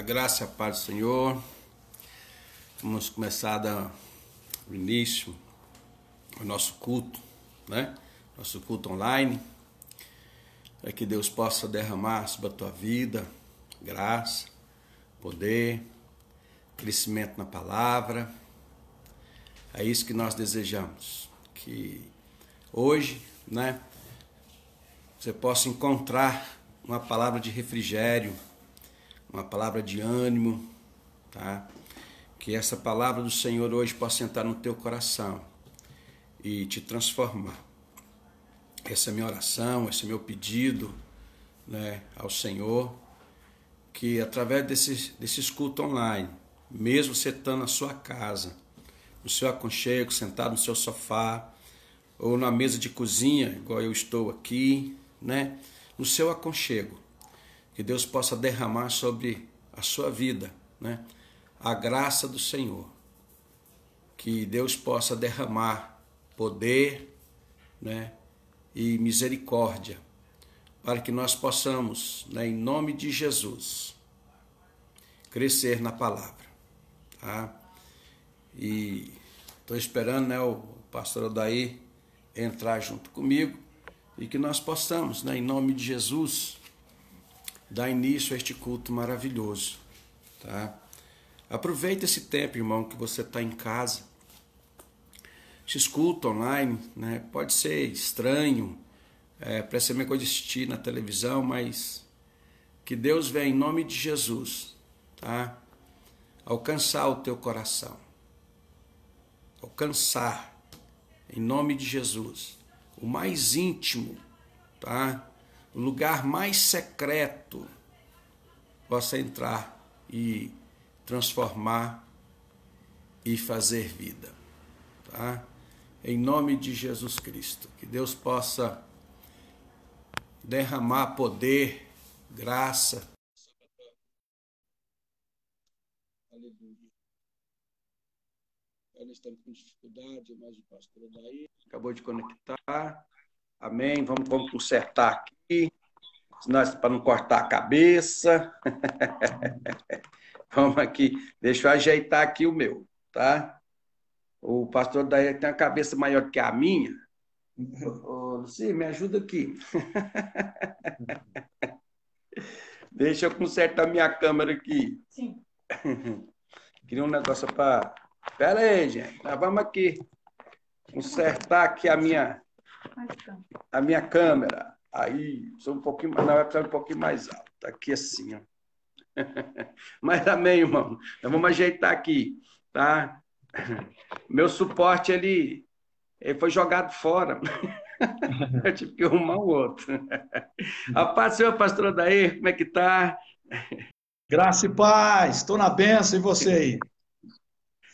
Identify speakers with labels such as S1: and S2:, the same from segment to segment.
S1: A graça e a paz do Senhor. Vamos começar da, o início, o nosso culto, né? Nosso culto online. Para que Deus possa derramar sobre a tua vida graça, poder, crescimento na palavra. É isso que nós desejamos. Que hoje, né? Você possa encontrar uma palavra de refrigério uma palavra de ânimo, tá? Que essa palavra do Senhor hoje possa entrar no teu coração e te transformar. Essa é a minha oração, esse é o meu pedido né, ao Senhor, que através desse, desse escuto online, mesmo você estando na sua casa, no seu aconchego, sentado no seu sofá, ou na mesa de cozinha, igual eu estou aqui, né? No seu aconchego, que Deus possa derramar sobre a sua vida, né? A graça do Senhor. Que Deus possa derramar poder, né? E misericórdia para que nós possamos, né, em nome de Jesus, crescer na palavra, tá? E estou esperando, né, o pastor Odaí entrar junto comigo e que nós possamos, né, em nome de Jesus, dar início a este culto maravilhoso. Tá? Aproveita esse tempo, irmão, que você está em casa. Esse culto online né, pode ser estranho, é, parece ser meio coisa de assistir na televisão, mas que Deus venha em nome de Jesus, tá? Alcançar o teu coração. Alcançar em nome de Jesus o mais íntimo, tá? O lugar mais secreto, possa entrar e transformar e fazer vida. Tá? Em nome de Jesus Cristo, que Deus possa derramar poder, graça. Aleluia. Nós estamos com dificuldade, mas o pastor daí acabou de conectar. Amém. Vamos, vamos consertar aqui, para não cortar a cabeça. vamos aqui. Deixa eu ajeitar aqui o meu, tá? O pastor daí tem a cabeça maior que a minha. Ô, Luci, me ajuda aqui. Deixa eu consertar minha câmera aqui. Sim. Queria um negócio para. Pera aí, gente. Nós vamos aqui consertar aqui a minha a minha câmera. Aí, sou um pouquinho, vai precisar um pouquinho mais alto. Aqui assim, ó. Mas amém, irmão. Então vamos ajeitar aqui, tá? Meu suporte, ele, ele foi jogado fora. Eu tive que arrumar o outro. A paz, senhor pastor Daí, como é que tá?
S2: Graça e paz, estou na benção e você aí?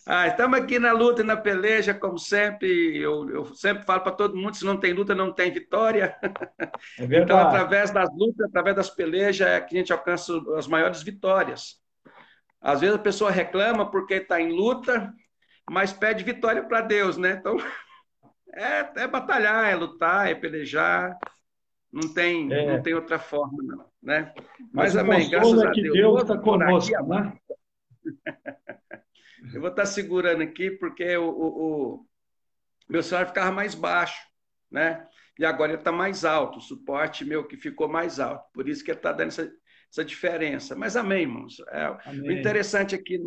S1: Ah, estamos aqui na luta e na peleja, como sempre. Eu, eu sempre falo para todo mundo: se não tem luta, não tem vitória. É então, através das lutas, através das pelejas, é que a gente alcança as maiores vitórias. Às vezes a pessoa reclama porque está em luta, mas pede vitória para Deus, né? Então, é, é, batalhar, é lutar, é pelejar. Não tem, é. não tem outra forma, não. Né?
S2: Mas, mas amém, graças é a Deus. Deus está conosco, aqui, né?
S1: Eu vou estar segurando aqui porque o, o, o meu celular ficava mais baixo, né? E agora ele está mais alto, o suporte meu que ficou mais alto. Por isso que ele está dando essa, essa diferença. Mas amém, irmãos. É, amém. O interessante aqui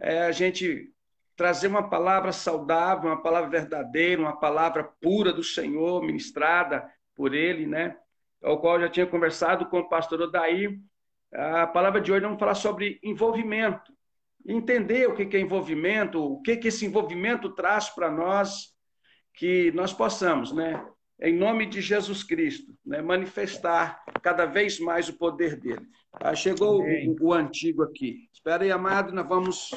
S1: é a gente trazer uma palavra saudável, uma palavra verdadeira, uma palavra pura do Senhor, ministrada por Ele, né? Ao qual eu já tinha conversado com o pastor Odaí. A palavra de hoje vamos falar sobre envolvimento entender o que é envolvimento, o que, que esse envolvimento traz para nós, que nós possamos, né, em nome de Jesus Cristo, né, manifestar cada vez mais o poder dele. Ah, chegou o, o, antigo aqui. Espera aí, amado, nós vamos.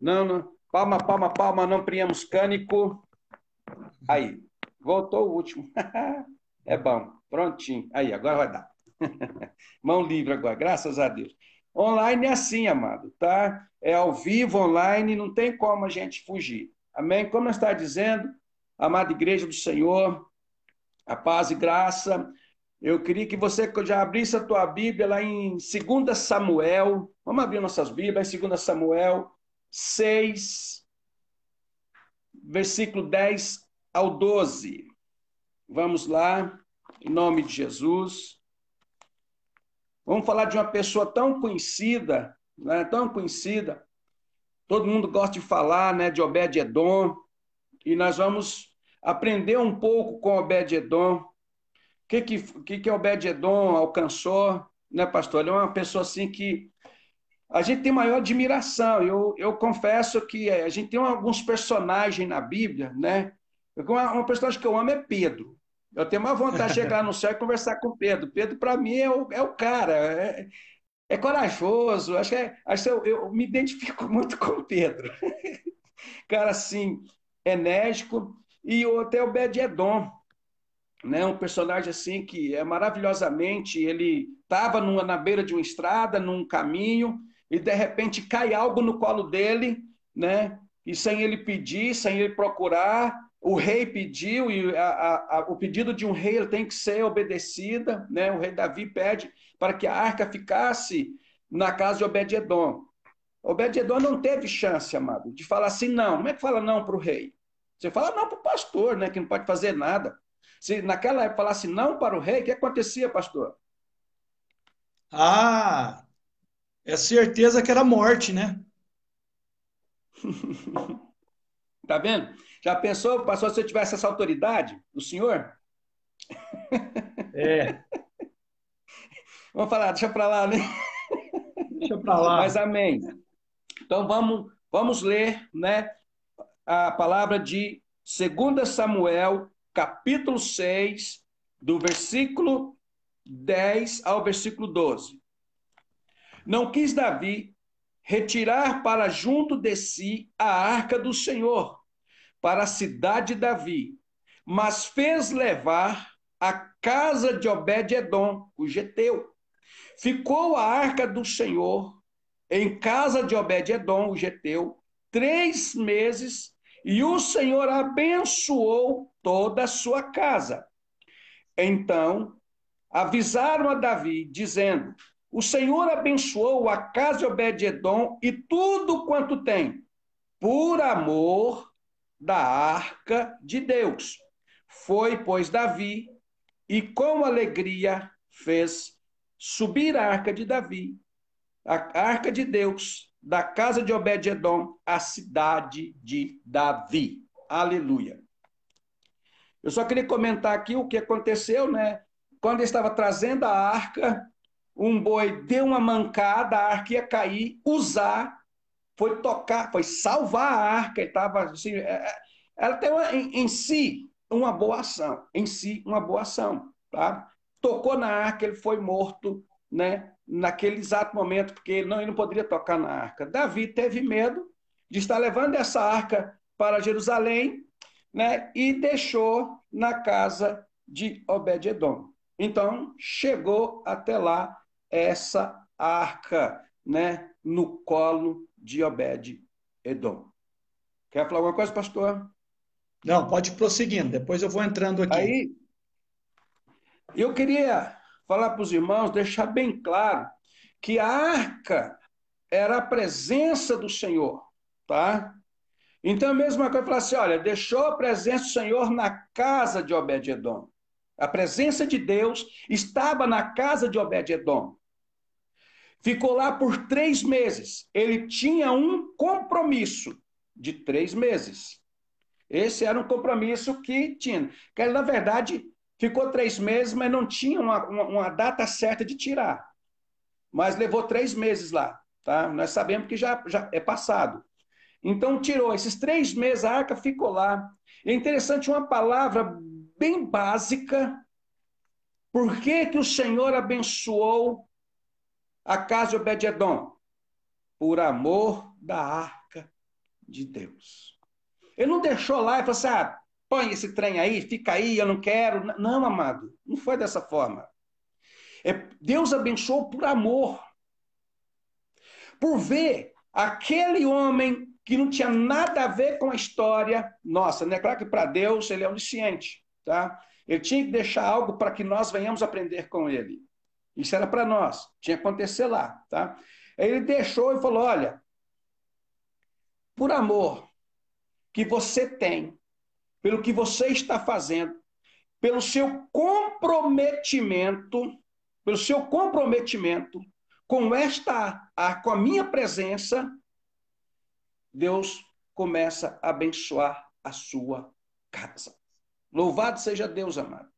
S1: Não, não. Palma, palma, palma, não priamos cânico. Aí, voltou o último. é bom, prontinho. Aí, agora vai dar. Mão livre agora, graças a Deus. Online é assim, amado, tá? É ao vivo, online, não tem como a gente fugir. Amém? Como está dizendo, amada igreja do Senhor, a paz e graça. Eu queria que você já abrisse a tua Bíblia lá em 2 Samuel. Vamos abrir nossas Bíblias em 2 Samuel 6, versículo 10 ao 12. Vamos lá, em nome de Jesus. Vamos falar de uma pessoa tão conhecida, né, tão conhecida. Todo mundo gosta de falar né, de Obed-Edom. E nós vamos aprender um pouco com Obed-Edom que, que, que Obed-Edom alcançou, né, pastor? Ele é uma pessoa assim que a gente tem maior admiração. Eu, eu confesso que a gente tem alguns personagens na Bíblia, né? Uma personagem que eu amo é Pedro. Eu tenho uma vontade de chegar no céu e conversar com Pedro. Pedro, para mim, é o, é o cara. É, é corajoso. Acho que, é, acho que eu, eu, me identifico muito com Pedro. cara, assim, enérgico. E até o Obed-Edom né? Um personagem assim que é maravilhosamente ele estava na beira de uma estrada, num caminho e de repente cai algo no colo dele, né? E sem ele pedir, sem ele procurar, o rei pediu e a, a, a, o pedido de um rei tem que ser obedecida, né? O rei Davi pede para que a arca ficasse na casa de Obed-edom. Obed-edom não teve chance, amado, de falar assim não. Como é que fala não para o rei? Você fala não para o pastor, né? Que não pode fazer nada. Se naquela época falasse não para o rei, o que acontecia, pastor?
S2: Ah, é certeza que era morte, né?
S1: tá vendo? Já pensou, pastor, se eu tivesse essa autoridade do senhor?
S2: É.
S1: Vamos falar, deixa para lá, né?
S2: Deixa para lá.
S1: Mas amém. Então vamos, vamos ler, né, a palavra de 2 Samuel, capítulo 6, do versículo 10 ao versículo 12. Não quis Davi retirar para junto de si a arca do Senhor, para a cidade de Davi, mas fez levar a casa de Obed-Edom, o geteu. Ficou a arca do Senhor em casa de Obed-Edom, o geteu, três meses e o Senhor abençoou toda a sua casa. Então, avisaram a Davi, dizendo: O Senhor abençoou a casa de Obed-Edom e tudo quanto tem, por amor da arca de Deus. Foi, pois, Davi, e com alegria fez subir a arca de Davi, a arca de Deus, da casa de Obed-Edom à cidade de Davi. Aleluia. Eu só queria comentar aqui o que aconteceu, né? Quando estava trazendo a arca, um boi deu uma mancada, a arca ia cair, usar, foi tocar, foi salvar a arca, estava assim, é, é, ela tem uma, em, em, si uma boa ação, em si uma boa ação, tá? Tocou na arca, ele foi morto, né? naquele exato momento, porque ele não, ele não poderia tocar na arca. Davi teve medo de estar levando essa arca para Jerusalém né, e deixou na casa de Obed-Edom. Então, chegou até lá essa arca né, no colo de Obed-Edom. Quer falar alguma coisa, pastor?
S2: Não, pode ir prosseguindo, depois eu vou entrando aqui.
S1: Aí, eu queria falar para os irmãos, deixar bem claro que a arca era a presença do Senhor, tá? Então, a mesma coisa, falar assim, olha, deixou a presença do Senhor na casa de Obed-Edom. A presença de Deus estava na casa de Obed-Edom. Ficou lá por três meses. Ele tinha um compromisso de três meses. Esse era um compromisso que tinha. Que, na verdade, Ficou três meses, mas não tinha uma, uma, uma data certa de tirar. Mas levou três meses lá. Tá? Nós sabemos que já, já é passado. Então tirou esses três meses, a arca ficou lá. É interessante uma palavra bem básica. Por que, que o Senhor abençoou a casa de Obed-Edom? Por amor da arca de Deus. Ele não deixou lá e falou assim: ah, põe esse trem aí, fica aí, eu não quero. Não, amado, não foi dessa forma. É, Deus abençoou por amor. Por ver aquele homem que não tinha nada a ver com a história nossa, né? Claro que para Deus ele é onisciente, tá? Ele tinha que deixar algo para que nós venhamos aprender com ele. Isso era para nós, tinha que acontecer lá, tá? Aí ele deixou e falou: olha, por amor que você tem, pelo que você está fazendo, pelo seu comprometimento, pelo seu comprometimento com esta, com a minha presença, Deus começa a abençoar a sua casa. Louvado seja Deus, amado.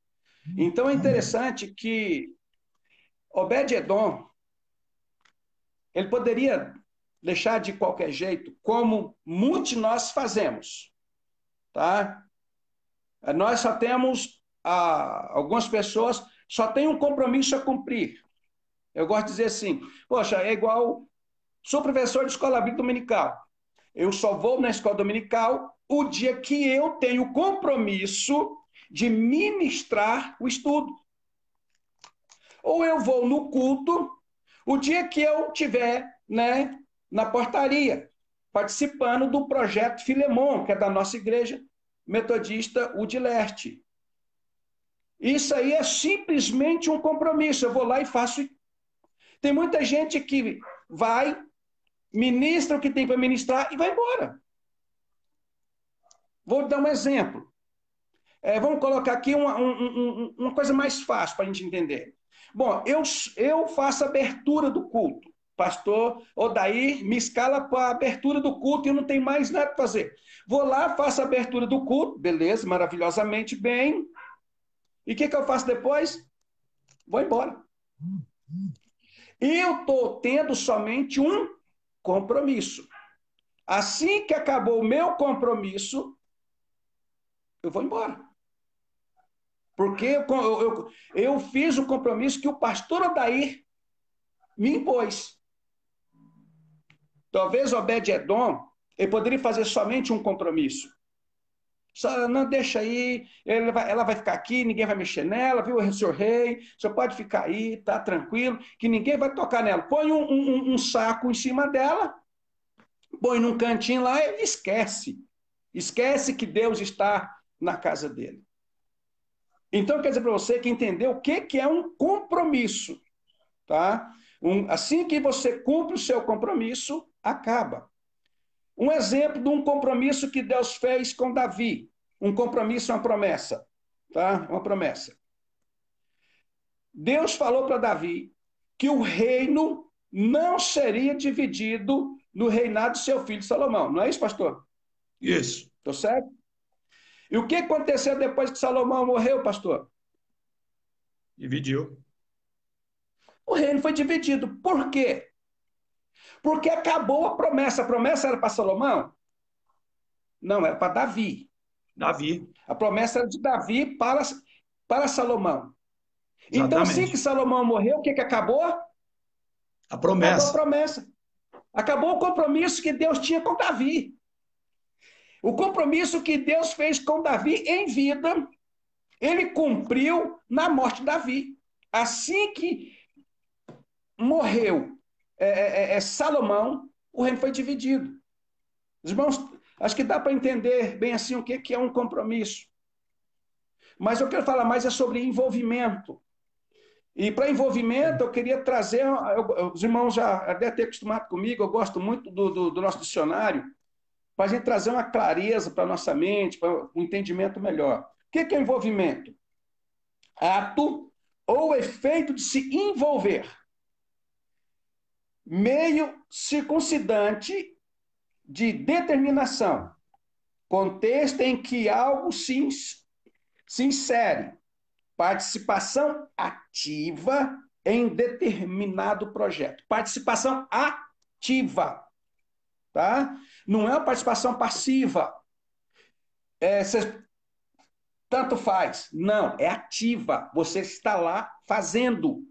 S1: Então é interessante que Obed-Edom, ele poderia deixar de qualquer jeito, como muitos nós fazemos, tá? Nós só temos, ah, algumas pessoas só têm um compromisso a cumprir. Eu gosto de dizer assim, poxa, é igual, sou professor de escola bíblica dominical. Eu só vou na escola dominical o dia que eu tenho compromisso de ministrar o estudo. Ou eu vou no culto o dia que eu tiver, né, na portaria, participando do projeto Filemon, que é da nossa igreja metodista Leste. Isso aí é simplesmente um compromisso. Eu vou lá e faço. Tem muita gente que vai, ministra o que tem para ministrar e vai embora. Vou dar um exemplo. É, vamos colocar aqui uma, um, uma coisa mais fácil para a gente entender. Bom, eu, eu faço abertura do culto pastor Odair me escala para a abertura do culto e eu não tenho mais nada para fazer. Vou lá, faço a abertura do culto, beleza, maravilhosamente bem. E o que, que eu faço depois? Vou embora. Eu estou tendo somente um compromisso. Assim que acabou o meu compromisso, eu vou embora. Porque eu, eu, eu fiz o compromisso que o pastor Odair me impôs. Talvez Obed-Edom, ele poderia fazer somente um compromisso. Só, não, deixa aí, vai, ela vai ficar aqui, ninguém vai mexer nela, viu, senhor rei? Você pode ficar aí, tá tranquilo, que ninguém vai tocar nela. Põe um, um, um saco em cima dela, põe num cantinho lá e esquece. Esquece que Deus está na casa dele. Então, quer dizer para você que entendeu o que, que é um compromisso. Tá? Um, assim que você cumpre o seu compromisso, acaba. Um exemplo de um compromisso que Deus fez com Davi. Um compromisso, uma promessa. Tá? Uma promessa. Deus falou para Davi que o reino não seria dividido no reinado de seu filho Salomão. Não é isso, pastor?
S2: Isso.
S1: Estou certo? E o que aconteceu depois que Salomão morreu, pastor?
S2: Dividiu.
S1: O reino foi dividido. Por quê? Porque acabou a promessa. A promessa era para Salomão? Não, era para Davi.
S2: Davi.
S1: A promessa era de Davi para, para Salomão. Exatamente. Então, assim que Salomão morreu, o que, que acabou?
S2: A promessa.
S1: Acabou a promessa. Acabou o compromisso que Deus tinha com Davi. O compromisso que Deus fez com Davi em vida, ele cumpriu na morte de Davi. Assim que morreu é, é, é, é Salomão, o reino foi dividido. Os irmãos, acho que dá para entender bem assim o que, que é um compromisso. Mas eu quero falar mais é sobre envolvimento. E para envolvimento, eu queria trazer. Eu, os irmãos já devem ter acostumado comigo, eu gosto muito do, do, do nosso dicionário, para a gente trazer uma clareza para a nossa mente, para um entendimento melhor. O que, que é envolvimento? Ato ou efeito de se envolver meio circuncidante de determinação, contexto em que algo se, se insere, participação ativa em determinado projeto. Participação ativa, tá? Não é uma participação passiva. É, tanto faz. Não, é ativa. Você está lá fazendo,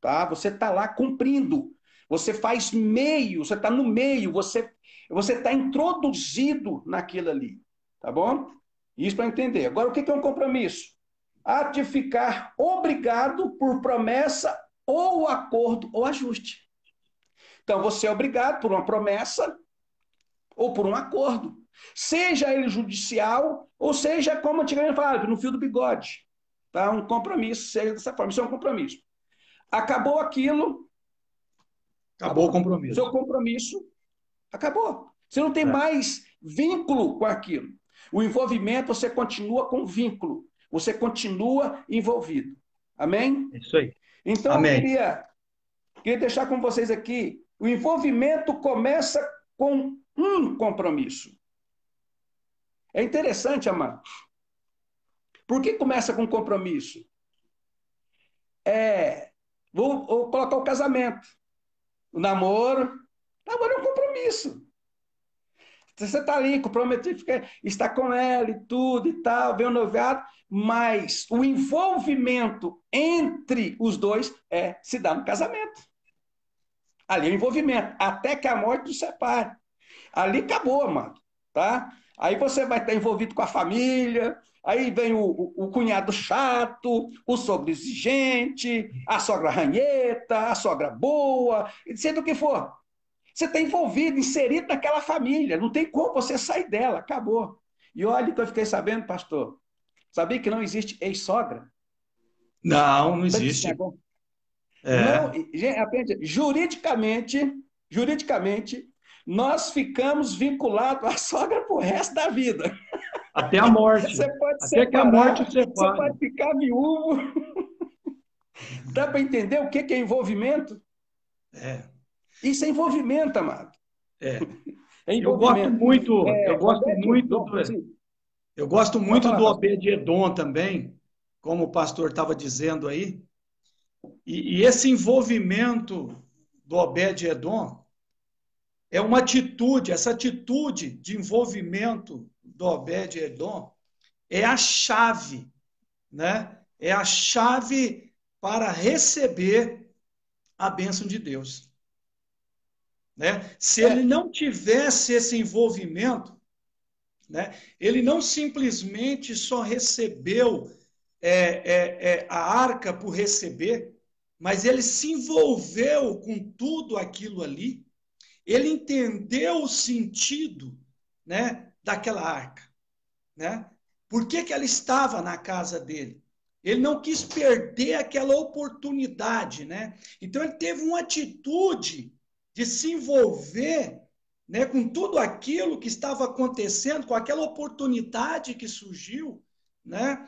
S1: tá? Você está lá cumprindo. Você faz meio, você está no meio, você você está introduzido naquilo ali, tá bom? Isso para entender. Agora, o que é um compromisso? Há de ficar obrigado por promessa ou acordo ou ajuste. Então, você é obrigado por uma promessa ou por um acordo. Seja ele judicial, ou seja, como antigamente falava, no fio do bigode. tá? Um compromisso, seja dessa forma, isso é um compromisso. Acabou aquilo.
S2: Acabou, acabou o compromisso.
S1: Seu compromisso acabou. Você não tem é. mais vínculo com aquilo. O envolvimento, você continua com vínculo. Você continua envolvido. Amém?
S2: Isso aí.
S1: Então, Amém. eu queria, queria deixar com vocês aqui: o envolvimento começa com um compromisso. É interessante, amado. Por que começa com compromisso? É, vou, vou colocar o casamento, o namoro. Namoro é um compromisso. Você está ali comprometido, está com ela e tudo e tal, vem o noviado, mas o envolvimento entre os dois é se dar no casamento. Ali é o envolvimento, até que a morte os separe. Ali acabou, mano, tá? Aí você vai estar envolvido com a família, aí vem o, o, o cunhado chato, o sogro exigente, a sogra ranheta, a sogra boa, sendo o que for. Você está envolvido, inserido naquela família, não tem como você sair dela, acabou. E olha que eu fiquei sabendo, pastor, sabia que não existe ex-sogra?
S2: Não, não existe.
S1: É. Não, gente, juridicamente, juridicamente, nós ficamos vinculados à sogra pro resto da vida.
S2: Até a morte. Você pode Até separar, que a morte separe.
S1: Você pode ficar viúvo. Dá para entender o que é envolvimento?
S2: É.
S1: Isso é envolvimento, amado.
S2: É. é envolvimento. Eu gosto muito, é, eu gosto muito do, assim, eu gosto muito do Obed-Edom também, como o pastor estava dizendo aí. E, e esse envolvimento do Obed-Edom é uma atitude, essa atitude de envolvimento do Obed-Edom é a chave, né? É a chave para receber a bênção de Deus. Né? Se ele não tivesse esse envolvimento, né, ele não simplesmente só recebeu é, é, é, a arca por receber, mas ele se envolveu com tudo aquilo ali, ele entendeu o sentido né, daquela arca. Né? Por que, que ela estava na casa dele? Ele não quis perder aquela oportunidade. Né? Então, ele teve uma atitude de se envolver né, com tudo aquilo que estava acontecendo, com aquela oportunidade que surgiu, né,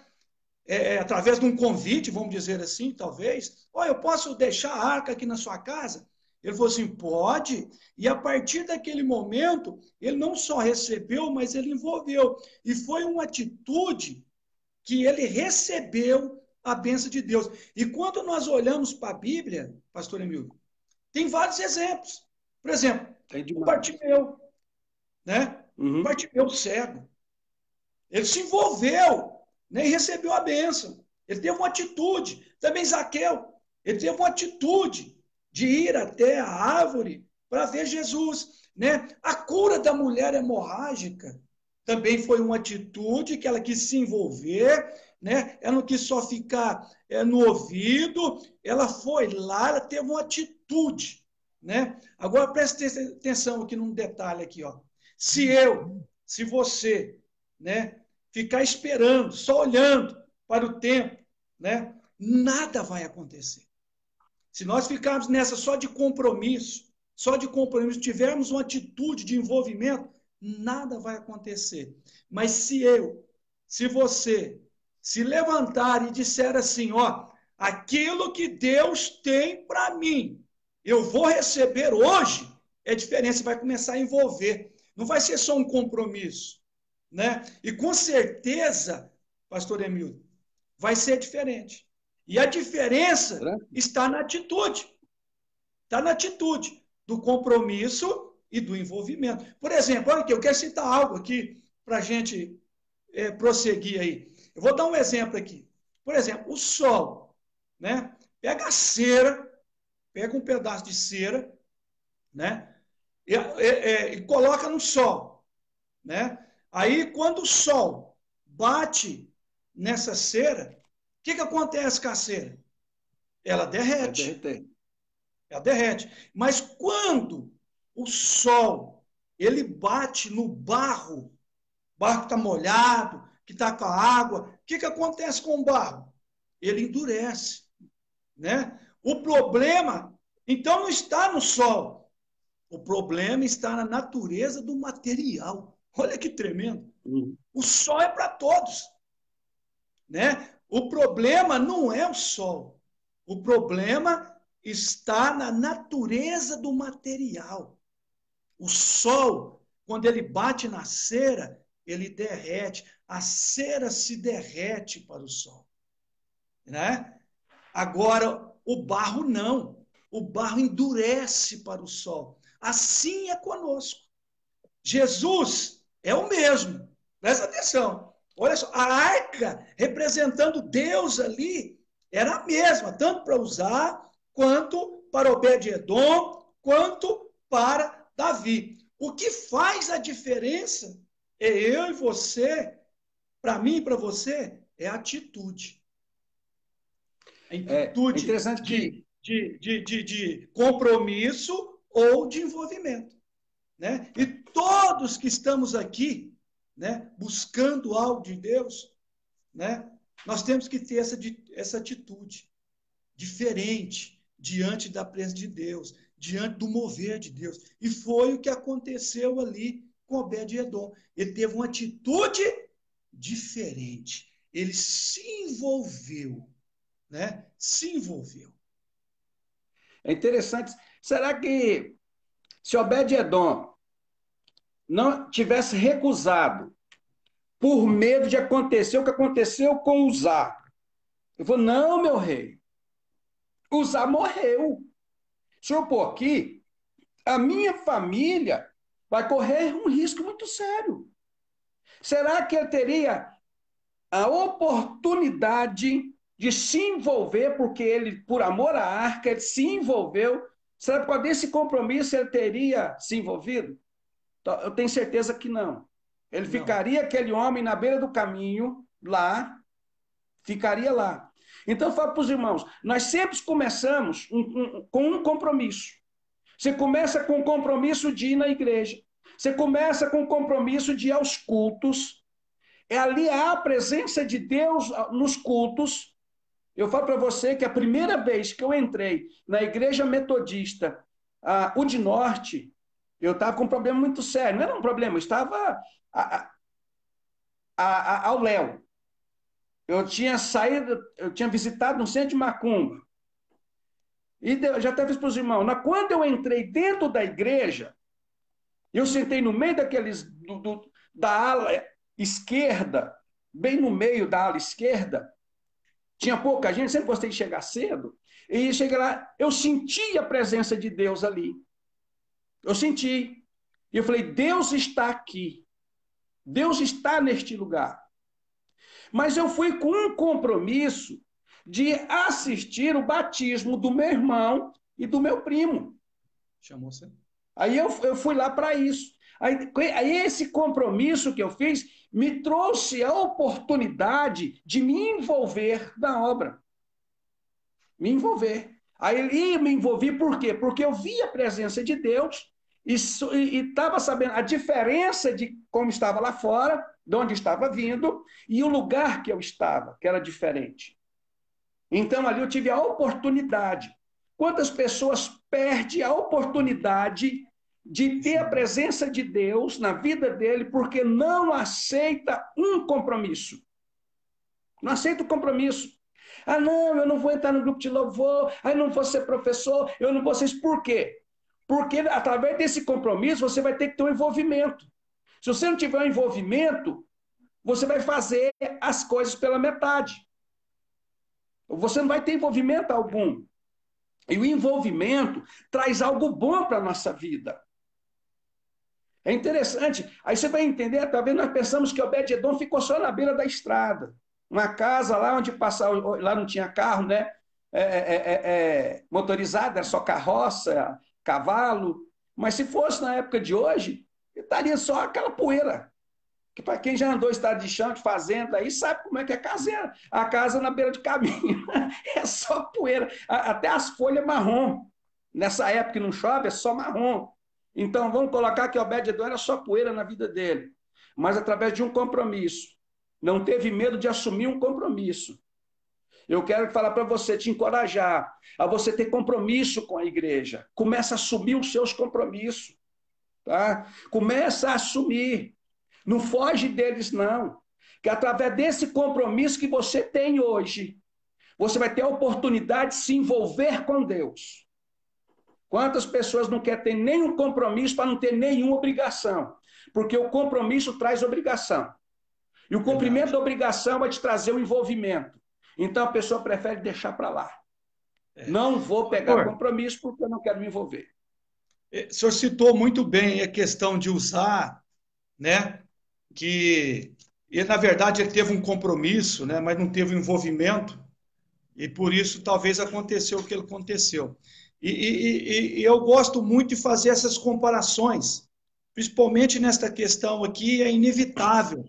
S2: é, é, através de um convite, vamos dizer assim, talvez. Olha, eu posso deixar a arca aqui na sua casa? Ele falou assim: pode. E a partir daquele momento, ele não só recebeu, mas ele envolveu. E foi uma atitude que ele recebeu a bênção de Deus. E quando nós olhamos para a Bíblia, pastor Emílio, tem vários exemplos. Por exemplo, o Bartimeu, né? Uhum. O Bartimeu cego. Ele se envolveu, né? recebeu a bênção. Ele teve uma atitude. Também Zaqueu, ele teve uma atitude de ir até a árvore para ver Jesus. Né? A cura da mulher hemorrágica também foi uma atitude que ela quis se envolver, né? ela não quis só ficar é, no ouvido, ela foi lá, ela teve uma atitude. Né? Agora preste atenção aqui num detalhe aqui, ó. Se eu, se você, né, ficar esperando, só olhando para o tempo, né, nada vai acontecer. Se nós ficarmos nessa só de compromisso, só de compromisso, tivermos uma atitude de envolvimento, nada vai acontecer. Mas se eu, se você se levantar e disser assim, ó, aquilo que Deus tem para mim, eu vou receber hoje, é diferente, você vai começar a envolver. Não vai ser só um compromisso. Né? E com certeza, pastor Emildo, vai ser diferente. E a diferença está na atitude. Está na atitude do compromisso e do envolvimento. Por exemplo, olha aqui, eu quero citar algo aqui para a gente é, prosseguir aí. Eu vou dar um exemplo aqui. Por exemplo, o sol. Né? Pega a cera, pega um pedaço de cera, né? E, e, e, coloca no sol, né? Aí, quando o sol bate nessa cera, que, que acontece com a cera? Ela derrete. Ela derrete. Mas quando o sol ele bate no barro, barro que está molhado, que está com a água, o que, que acontece com o barro? ele endurece, né? O problema, então, não está no sol. O problema está na natureza do material. Olha que tremendo. Uhum. O sol é para todos, né? O problema não é o sol. O problema está na natureza do material. O sol, quando ele bate na cera, ele derrete. A cera se derrete para o sol. Né? Agora, o barro não. O barro endurece para o sol. Assim é conosco. Jesus é o mesmo. Presta atenção. Olha só, a arca representando Deus ali era a mesma, tanto para usar quanto para Obed-Edom, quanto para Davi. O que faz a diferença é eu e você, para mim e para você, é a atitude. A é, atitude é interessante de, de, de, de, de compromisso ou de envolvimento. Né? E todos que estamos aqui, né, buscando algo de Deus, né, nós temos que ter essa, essa atitude diferente diante da presença de Deus, diante do mover de Deus. E foi o que aconteceu ali com Obed-Edom. Ele teve uma atitude diferente. Ele se envolveu, né? Se envolveu.
S1: É interessante. Será que se Obed-Edom não tivesse recusado por medo de acontecer o que aconteceu com Uzá. Eu falou, não, meu rei, Uzá morreu. Se eu pôr aqui, a minha família vai correr um risco muito sério. Será que ele teria a oportunidade de se envolver, porque ele, por amor à arca, ele se envolveu? Será que com esse compromisso ele teria se envolvido? Então, eu tenho certeza que não. Ele não. ficaria aquele homem na beira do caminho, lá, ficaria lá. Então, eu falo para os irmãos: nós sempre começamos um, um, com um compromisso. Você começa com o compromisso de ir na igreja. Você começa com o compromisso de ir aos cultos. É ali há a presença de Deus ah, nos cultos. Eu falo para você que a primeira vez que eu entrei na igreja metodista, a, o de Norte, eu estava com um problema muito sério. Não era um problema, eu estava a, a, a, ao Léo. Eu tinha saído, eu tinha visitado um centro de macumba. E eu já até fiz para os irmãos. Na, quando eu entrei dentro da igreja, eu sentei no meio daqueles do, do, da ala esquerda, bem no meio da ala esquerda. Tinha pouca gente, sempre gostei de chegar cedo. E cheguei lá, eu senti a presença de Deus ali. Eu senti. E eu falei: Deus está aqui. Deus está neste lugar. Mas eu fui com um compromisso de assistir o batismo do meu irmão e do meu primo.
S2: Chamou você?
S1: Aí eu, eu fui lá para isso. Aí, aí esse compromisso que eu fiz me trouxe a oportunidade de me envolver na obra. Me envolver. Aí me envolvi por quê? Porque eu vi a presença de Deus e estava sabendo a diferença de como estava lá fora, de onde estava vindo, e o lugar que eu estava, que era diferente. Então ali eu tive a oportunidade. Quantas pessoas perdem a oportunidade de ter a presença de Deus na vida dele porque não aceita um compromisso? Não aceita o compromisso. Ah, não, eu não vou entrar no grupo de louvor, aí não vou ser professor, eu não vou ser. Por quê? Porque através desse compromisso você vai ter que ter um envolvimento. Se você não tiver um envolvimento, você vai fazer as coisas pela metade. Você não vai ter envolvimento algum. E o envolvimento traz algo bom para a nossa vida. É interessante. Aí você vai entender, talvez nós pensamos que Obed-Edom ficou só na beira da estrada uma casa lá onde passava, lá não tinha carro, né? É, é, é, é, motorizada, era só carroça, cavalo. Mas se fosse na época de hoje, estaria só aquela poeira. Que para quem já andou estado de chão, de fazenda, aí sabe como é que é caseira. A casa na beira de caminho. é só poeira. Até as folhas marrom. Nessa época que não chove, é só marrom. Então vamos colocar que Obed-Edom era só poeira na vida dele. Mas através de um compromisso não teve medo de assumir um compromisso.
S3: Eu quero falar para você, te encorajar a você ter compromisso com a igreja. Começa a assumir os seus compromissos. Tá? Começa a assumir. Não foge deles, não. Que através desse compromisso que você tem hoje, você vai ter a oportunidade de se envolver com Deus. Quantas pessoas não querem ter nenhum compromisso para não ter nenhuma obrigação? Porque o compromisso traz obrigação. E o cumprimento Verdade. da obrigação vai te trazer o envolvimento. Então a pessoa prefere deixar para lá. É. Não vou pegar Por... compromisso porque eu não quero me envolver.
S2: É, o senhor citou muito bem a questão de usar, né? Que e, na verdade ele teve um compromisso, né? Mas não teve um envolvimento e por isso talvez aconteceu o que aconteceu. E, e, e, eu gosto muito de fazer essas comparações, principalmente nesta questão aqui, é inevitável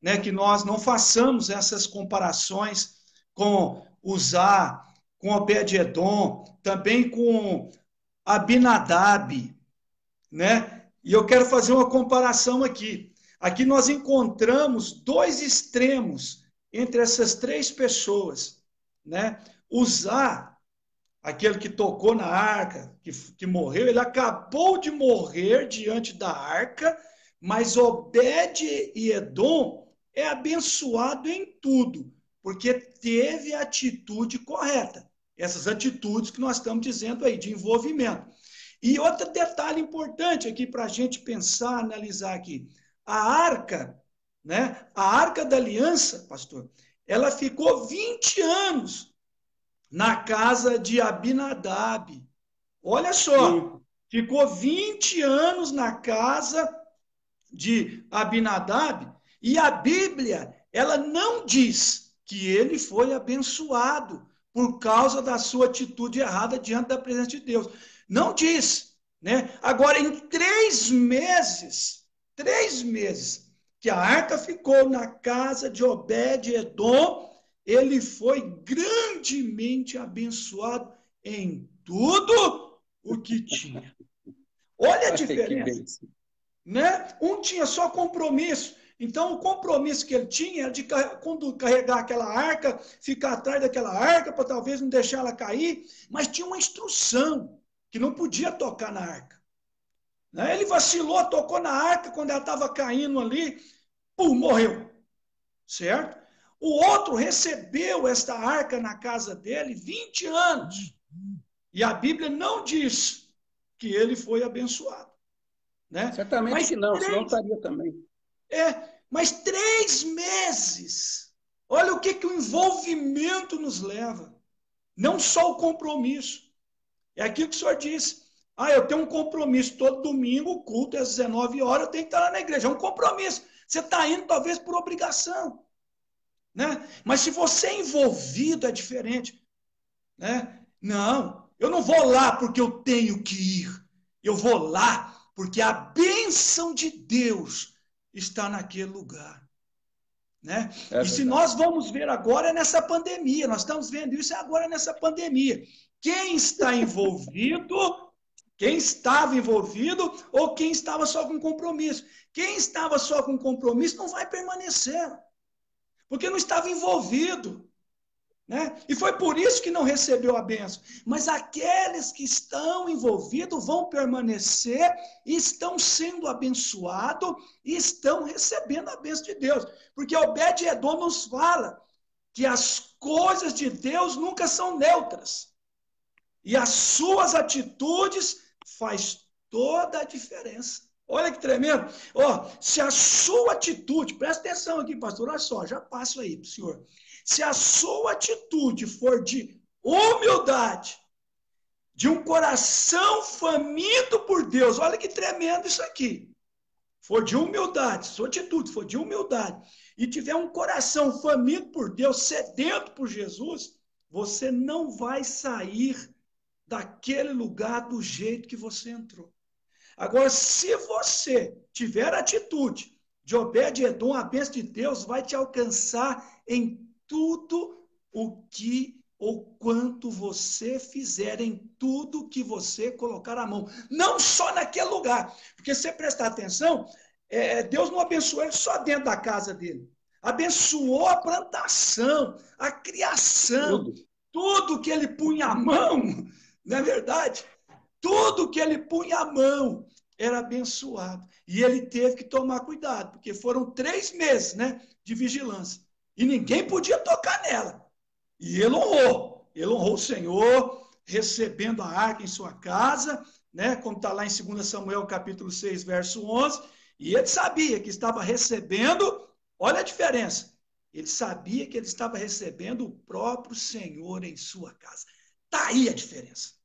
S2: né, que nós não façamos essas comparações com Uzá, com Obed-Edom, também com Abinadab, né? E eu quero fazer uma comparação aqui. Aqui nós encontramos dois extremos entre essas três pessoas né? Usar aquele que tocou na arca, que, que morreu, ele acabou de morrer diante da arca, mas Obed e Edom é abençoado em tudo, porque teve a atitude correta. Essas atitudes que nós estamos dizendo aí, de envolvimento. E outro detalhe importante aqui para a gente pensar, analisar aqui. A arca, né? A arca da aliança, pastor, ela ficou 20 anos na casa de Abinadab. Olha só, ficou 20 anos na casa de Abinadab e a Bíblia, ela não diz que ele foi abençoado por causa da sua atitude errada diante da presença de Deus. Não diz, né? Agora, em três meses, três meses, que a arca ficou na casa de Obed-Edom, ele foi grandemente abençoado em tudo o que tinha. Olha a diferença. Né? Um tinha só compromisso. Então, o compromisso que ele tinha era de carregar aquela arca, ficar atrás daquela arca para talvez não deixar ela cair, mas tinha uma instrução que não podia tocar na arca. Né? Ele vacilou, tocou na arca quando ela estava caindo ali, pum, morreu. Certo? O outro recebeu esta arca na casa dele 20 anos. E a Bíblia não diz que ele foi abençoado. Né?
S3: Certamente mas que não, três, senão estaria também.
S2: É, mas três meses. Olha o que, que o envolvimento nos leva. Não só o compromisso. É aquilo que o senhor disse. Ah, eu tenho um compromisso todo domingo, o culto é às 19 horas, eu tenho que estar lá na igreja. É um compromisso. Você está indo talvez por obrigação. Né? Mas se você é envolvido, é diferente. Né? Não, eu não vou lá porque eu tenho que ir. Eu vou lá porque a bênção de Deus está naquele lugar. Né? É e se nós vamos ver agora nessa pandemia, nós estamos vendo isso agora nessa pandemia. Quem está envolvido quem estava envolvido ou quem estava só com compromisso. Quem estava só com compromisso não vai permanecer, porque não estava envolvido. Né? E foi por isso que não recebeu a benção. Mas aqueles que estão envolvidos vão permanecer estão sendo abençoados e estão recebendo a benção de Deus. Porque Obed-Edom nos fala que as coisas de Deus nunca são neutras. E as suas atitudes faz toda a diferença. Olha que tremendo. Ó, se a sua atitude, presta atenção aqui, pastor, olha só, já passo aí para o senhor. Se a sua atitude for de humildade, de um coração faminto por Deus, olha que tremendo isso aqui. For de humildade, sua atitude for de humildade, e tiver um coração faminto por Deus, sedento por Jesus, você não vai sair daquele lugar do jeito que você entrou. Agora, se você tiver atitude de Obed Edom, a bênção de Deus vai te alcançar em tudo o que ou quanto você fizer, em tudo que você colocar a mão. Não só naquele lugar. Porque se você prestar atenção, é, Deus não abençoou ele só dentro da casa dele. abençoou a plantação, a criação, tudo, tudo que ele punha a mão, não é verdade? Tudo que ele punha a mão era abençoado. E ele teve que tomar cuidado, porque foram três meses né, de vigilância. E ninguém podia tocar nela. E ele honrou. Ele honrou o Senhor, recebendo a arca em sua casa, né, como está lá em 2 Samuel capítulo 6, verso 11. E ele sabia que estava recebendo, olha a diferença. Ele sabia que ele estava recebendo o próprio Senhor em sua casa. Está aí a diferença.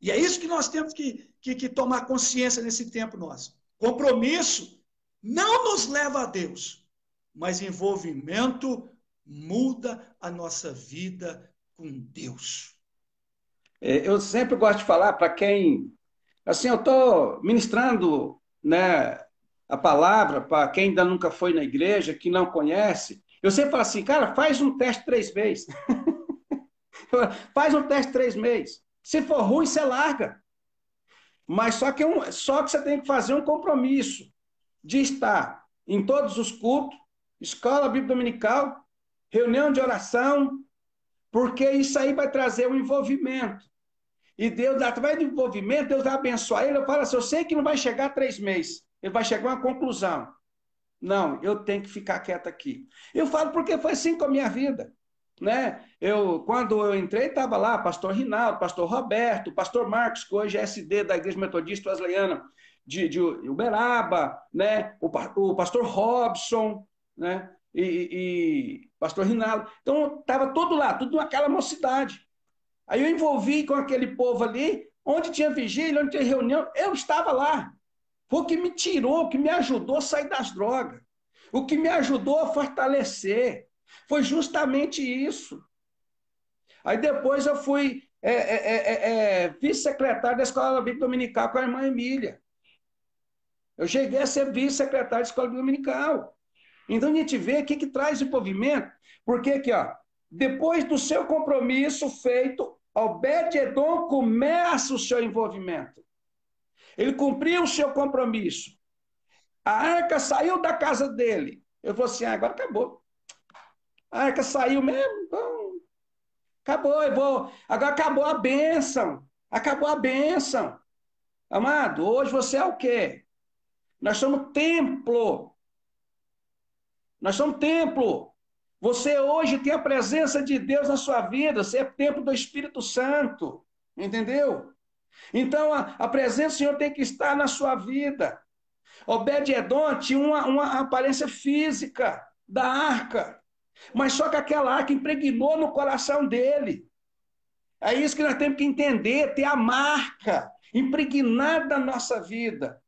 S2: E é isso que nós temos que, que, que tomar consciência nesse tempo nosso. Compromisso não nos leva a Deus, mas envolvimento muda a nossa vida com Deus.
S1: É, eu sempre gosto de falar para quem, assim, eu estou ministrando, né, a palavra para quem ainda nunca foi na igreja, que não conhece. Eu sempre falo assim, cara, faz um teste três meses. faz um teste três meses. Se for ruim, você larga. Mas só que, um, só que você tem que fazer um compromisso de estar em todos os cultos, escola bíblica dominical, reunião de oração, porque isso aí vai trazer um envolvimento. E Deus, através do envolvimento, Deus vai abençoar ele. Eu falo assim: eu sei que não vai chegar três meses, ele vai chegar a uma conclusão. Não, eu tenho que ficar quieto aqui. Eu falo porque foi assim com a minha vida né? Eu, quando eu entrei, estava lá pastor Rinaldo, pastor Roberto, pastor Marcos, que hoje é SD da Igreja Metodista Wesleyana de, de Uberaba, né? O, o pastor Robson, né? E, e pastor Rinaldo. Então, estava tudo lá, tudo naquela mocidade. Aí eu envolvi com aquele povo ali, onde tinha vigília, onde tinha reunião, eu estava lá. Foi o que me tirou, o que me ajudou a sair das drogas, o que me ajudou a fortalecer, foi justamente isso. Aí depois eu fui é, é, é, é, é vice-secretário da Escola Bíblica Dominical com a irmã Emília. Eu cheguei a ser vice-secretário da Escola Bíblica Dominical. Então a gente vê o que, que traz envolvimento. Porque aqui, ó, depois do seu compromisso feito, Obed-Edom começa o seu envolvimento. Ele cumpriu o seu compromisso. A arca saiu da casa dele. Eu falei assim: ah, agora acabou. A arca saiu mesmo? Então, acabou, eu vou. Agora acabou a bênção. Acabou a bênção. Amado, hoje você é o quê? Nós somos templo. Nós somos templo. Você hoje tem a presença de Deus na sua vida. Você é templo do Espírito Santo. Entendeu? Então a, a presença do Senhor tem que estar na sua vida. Obed-Edom tinha uma, uma aparência física da arca. Mas só que aquela arca impregnou no coração dele. É isso que nós temos que entender, ter a marca impregnada na nossa vida.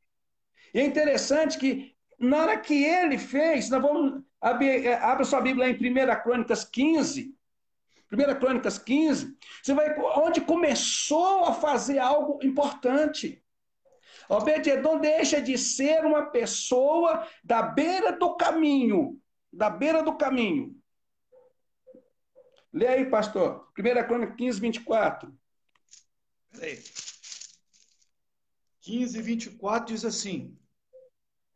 S1: E é interessante que, na hora que ele fez, nós vamos. É, abra sua Bíblia em 1 Crônicas 15. 1 Crônicas 15, você vai onde começou a fazer algo importante. Obed-Edom deixa de ser uma pessoa da beira do caminho, da beira do caminho, Lê aí, pastor. 1 Crônica 15, 24.
S2: Peraí. 15, 24 diz assim: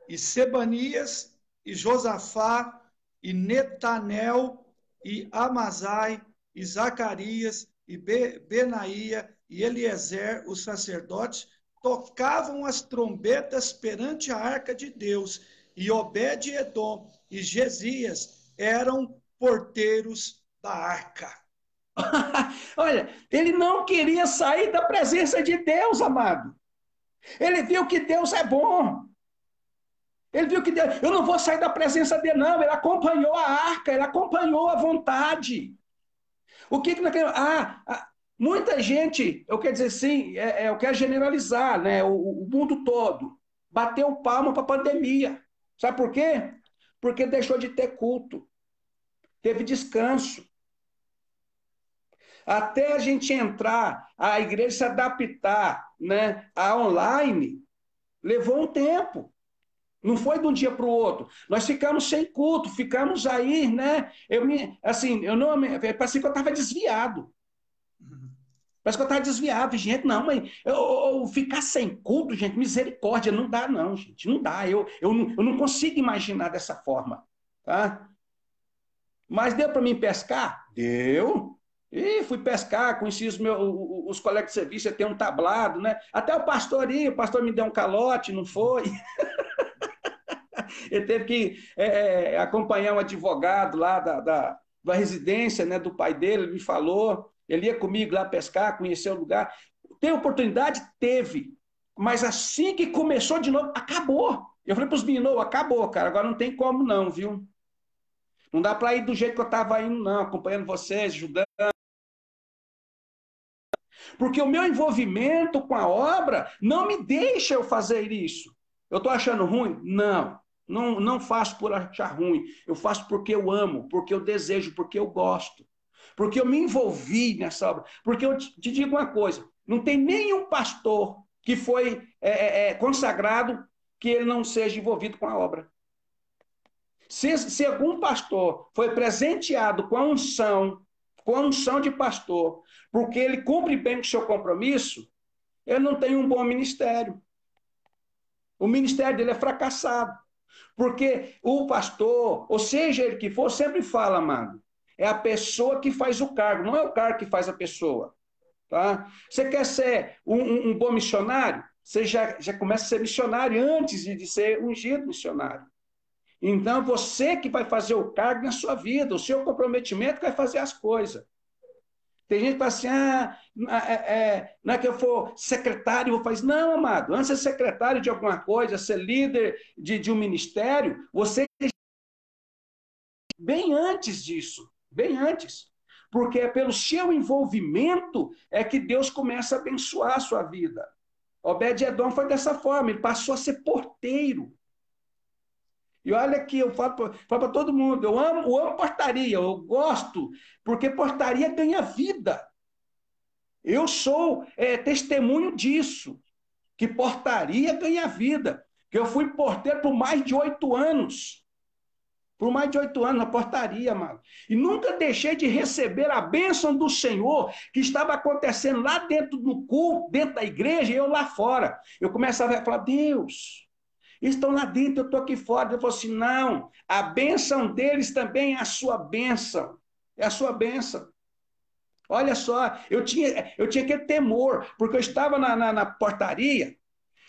S2: E Sebanias, e Josafá, e Netanel, e Amazai, e Zacarias, e Benaía, e Eliezer, os sacerdotes, tocavam as trombetas perante a arca de Deus, e Obed-Edom e Gesias eram porteiros da arca.
S1: Olha, ele não queria sair da presença de Deus, amado. Ele viu que Deus é bom. Ele viu que Deus, eu não vou sair da presença dele, não. Ele acompanhou a arca, ele acompanhou a vontade. O que que nós queremos? Ah, ah, muita gente, eu quero dizer assim, é, é, eu quero generalizar, né? O, o mundo todo bateu palma para a pandemia. Sabe por quê? Porque deixou de ter culto, teve descanso. Até a gente entrar, a igreja se adaptar né, a online, levou um tempo. Não foi de um dia para o outro. Nós ficamos sem culto, ficamos aí, né? Eu me, assim, eu não, parecia que eu estava desviado. Parece que eu estava desviado, gente. Não, mas eu, eu, ficar sem culto, gente, misericórdia, não dá, não, gente. Não dá. Eu, eu, eu não consigo imaginar dessa forma. Tá? Mas deu para mim pescar? Deu. E fui pescar, conheci os, meus, os colegas de serviço, tem um tablado, né? Até o pastor ia, o pastor me deu um calote, não foi? Ele teve que é, é, acompanhar um advogado lá da, da, da residência né, do pai dele, ele me falou. Ele ia comigo lá pescar, conhecer o lugar. Tem oportunidade? Teve. Mas assim que começou de novo, acabou. Eu falei para os meninos, acabou, cara, agora não tem como não, viu? Não dá para ir do jeito que eu estava indo, não, acompanhando vocês, ajudando. Porque o meu envolvimento com a obra não me deixa eu fazer isso. Eu estou achando ruim? Não. Não, não faço por achar ruim. Eu faço porque eu amo, porque eu desejo, porque eu gosto. Porque eu me envolvi nessa obra. Porque eu te, te digo uma coisa: não tem nenhum pastor que foi é, é, é, consagrado que ele não seja envolvido com a obra. Se, se algum pastor foi presenteado com a unção, com a unção de pastor, porque ele cumpre bem com o seu compromisso, ele não tem um bom ministério. O ministério dele é fracassado. Porque o pastor, ou seja ele que for, sempre fala, amado, é a pessoa que faz o cargo, não é o cargo que faz a pessoa. Tá? Você quer ser um, um, um bom missionário? Você já, já começa a ser missionário antes de, de ser ungido missionário. Então, você que vai fazer o cargo na sua vida, o seu comprometimento vai fazer as coisas. Tem gente que fala assim, ah, é, é, não é que eu for secretário, eu vou fazer. Não, amado, antes de ser secretário de alguma coisa, ser líder de, de um ministério, você bem antes disso, bem antes. Porque é pelo seu envolvimento é que Deus começa a abençoar a sua vida. Obed-Edom foi dessa forma, ele passou a ser porteiro. E olha que eu falo para todo mundo, eu amo, eu amo portaria, eu gosto, porque portaria ganha vida. Eu sou é, testemunho disso, que portaria ganha vida. Que eu fui porteiro por mais de oito anos. Por mais de oito anos na portaria, mano. E nunca deixei de receber a bênção do Senhor que estava acontecendo lá dentro do culto, dentro da igreja, e eu lá fora. Eu começava a falar, Deus, estão lá dentro, eu estou aqui fora. Ele falou assim: não, a bênção deles também é a sua bênção. É a sua bênção. Olha só, eu tinha, eu tinha aquele temor, porque eu estava na, na, na portaria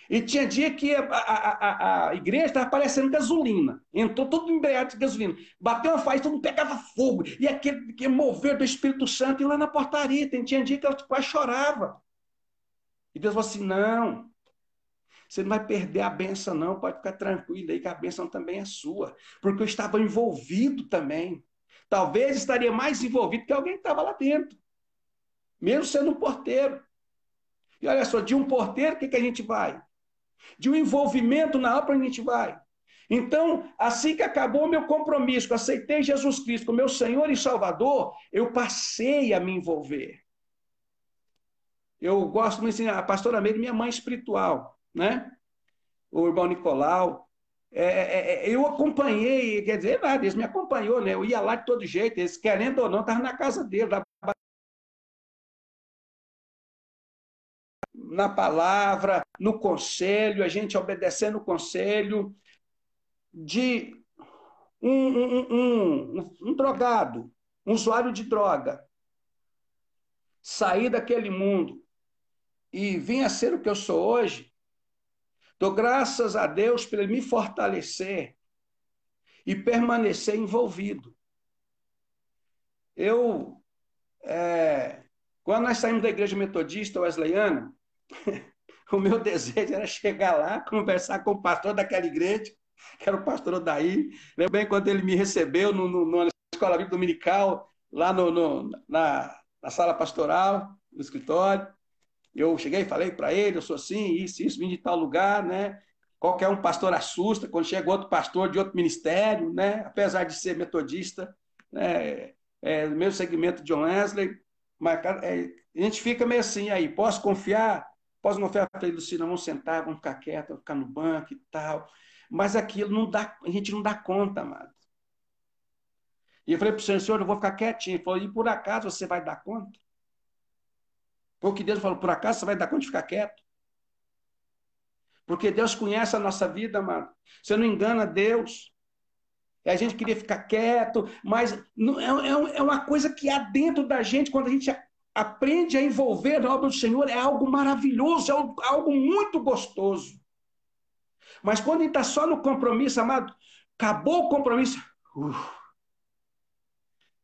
S1: e tinha dia que a, a, a, a igreja estava parecendo gasolina. Entrou todo embreado de gasolina. Bateu uma faz, todo mundo pegava fogo. E aquele, aquele mover do Espírito Santo ia lá na portaria. Tinha dia que ela quase chorava. E Deus falou assim: não, você não vai perder a benção, não. Pode ficar tranquilo aí que a benção também é sua. Porque eu estava envolvido também. Talvez estaria mais envolvido que alguém que estava lá dentro. Mesmo sendo um porteiro. E olha só, de um porteiro, o que, que a gente vai? De um envolvimento na obra, a gente vai. Então, assim que acabou o meu compromisso, que aceitei Jesus Cristo como meu Senhor e Salvador, eu passei a me envolver. Eu gosto muito, assim, a pastora Meire, minha mãe espiritual né? O irmão Nicolau. É, é, é, eu acompanhei, quer dizer, nada, eles me acompanhou, né? Eu ia lá de todo jeito, eles, querendo ou não, estavam na casa dele, na palavra, no conselho, a gente obedecendo o conselho de um, um, um, um, drogado, um usuário de droga, sair daquele mundo e vir a ser o que eu sou hoje, Dou graças a Deus por ele me fortalecer e permanecer envolvido. Eu, é, quando nós saímos da igreja metodista wesleyana, o meu desejo era chegar lá, conversar com o pastor daquela igreja, que era o pastor Odaí. Lembro bem quando ele me recebeu no, no, na escola bíblica dominical, lá no, no na, na sala pastoral, no escritório. Eu cheguei e falei para ele, eu sou assim, isso, isso, vim de tal lugar, né? Qualquer um pastor assusta quando chega outro pastor de outro ministério, né? Apesar de ser metodista, né? É, meu segmento de John Wesley, mas é, a gente fica meio assim aí, posso confiar? Posso confiar ele, Lucina, vamos sentar, vamos ficar quieto, vamos ficar no banco e tal. Mas aquilo não dá, a gente não dá conta, amado. E eu falei para o senhor, senhor, eu vou ficar quietinho. Ele falou, e por acaso você vai dar conta? Foi o que Deus falou, por acaso você vai dar conta de ficar quieto? Porque Deus conhece a nossa vida, amado. Você não engana Deus. a gente queria ficar quieto, mas é, é, é uma coisa que há dentro da gente, quando a gente aprende a envolver na obra do Senhor, é algo maravilhoso, é algo muito gostoso. Mas quando a gente está só no compromisso, amado, acabou o compromisso. Uh,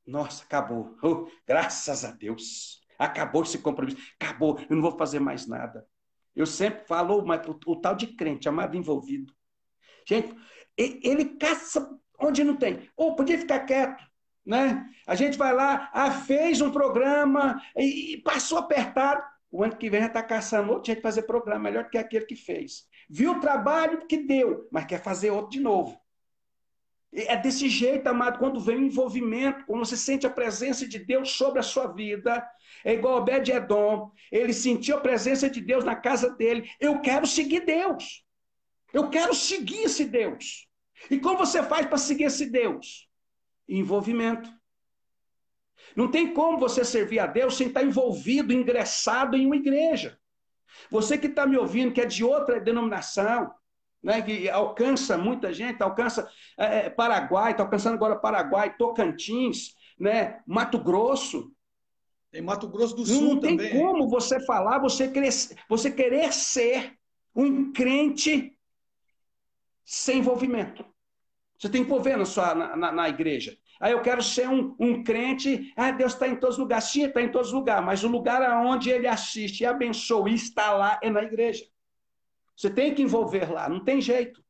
S1: nossa, acabou. Uh, graças a Deus. Acabou esse compromisso. Acabou. Eu não vou fazer mais nada. Eu sempre falo o, o tal de crente, amado envolvido. Gente, ele caça onde não tem. Ou podia ficar quieto, né? A gente vai lá, ah, fez um programa e, passou apertado. O ano que vem já está caçando outro jeito de fazer programa, melhor do que aquele que fez. Viu o trabalho que deu, mas quer fazer outro de novo. É desse jeito, amado, quando vem o envolvimento, quando você sente a presença de Deus sobre a sua vida. É igual Obed-Edom, ele sentiu a presença de Deus na casa dele. Eu quero seguir Deus. Eu quero seguir esse Deus. E como você faz para seguir esse Deus? Envolvimento. Não tem como você servir a Deus sem estar envolvido, ingressado em uma igreja. Você que está me ouvindo, que é de outra denominação, né, que alcança muita gente, alcança é, é Paraguai, está alcançando agora Paraguai, Tocantins, né, Mato Grosso.
S2: Tem Mato Grosso do Sul
S1: também.
S2: Não
S1: tem como você falar, você querer, você querer ser um crente sem envolvimento. Você tem que envolver na, sua, na, na, na igreja. Aí eu quero ser um, um crente. Ah, Deus está em todos os lugares. Sim, está em todos os lugares, mas o lugar aonde ele assiste e abençoa e está lá é na igreja. Você tem que envolver lá, não tem jeito.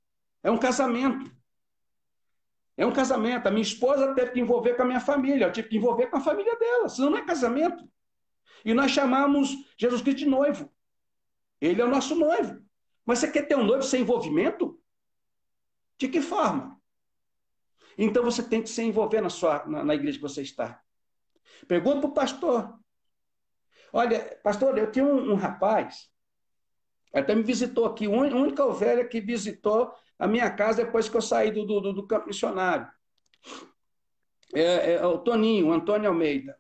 S1: É um casamento. É um casamento. A minha esposa teve que envolver com a minha família, eu tive que envolver com a família dela, senão não é casamento. E nós chamamos Jesus Cristo de noivo. Ele é o nosso noivo. Mas você quer ter um noivo sem envolvimento? De que forma? Então você tem que se envolver na, sua, na, na igreja que você está. Pergunta para o pastor. Olha, pastor, eu tinha um, um rapaz, até me visitou aqui, a única ovelha que visitou a minha casa depois que eu saí do, do, do campo missionário. É, é, o Toninho, o Antônio Almeida.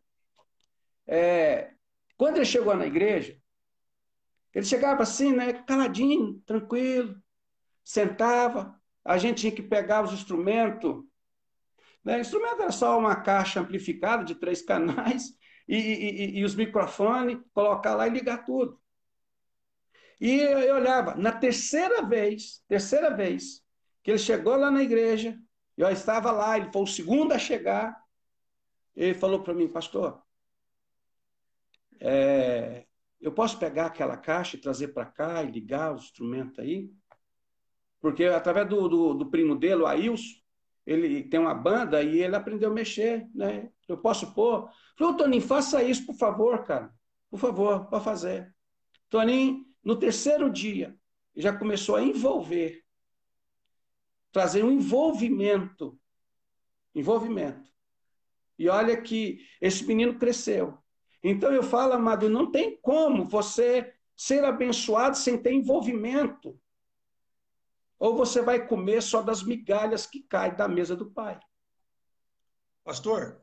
S1: É, quando ele chegou na igreja, ele chegava assim, né, caladinho, tranquilo, sentava, a gente tinha que pegar os instrumentos. Né? O instrumento era só uma caixa amplificada de três canais e, e, e os microfones, colocar lá e ligar tudo. E eu olhava, na terceira vez, terceira vez, que ele chegou lá na igreja, eu estava lá, ele foi o segundo a chegar, ele falou para mim, pastor, é, eu posso pegar aquela caixa e trazer para cá e ligar o instrumento aí? Porque através do, do, do primo dele, o Ailson, ele tem uma banda e ele aprendeu a mexer, né? Eu posso pôr? Falei, Toninho, faça isso, por favor, cara. Por favor, pode fazer. Toninho no terceiro dia, já começou a envolver, trazer um envolvimento. Envolvimento. E olha que esse menino cresceu. Então eu falo, amado, não tem como você ser abençoado sem ter envolvimento. Ou você vai comer só das migalhas que caem da mesa do Pai.
S2: Pastor,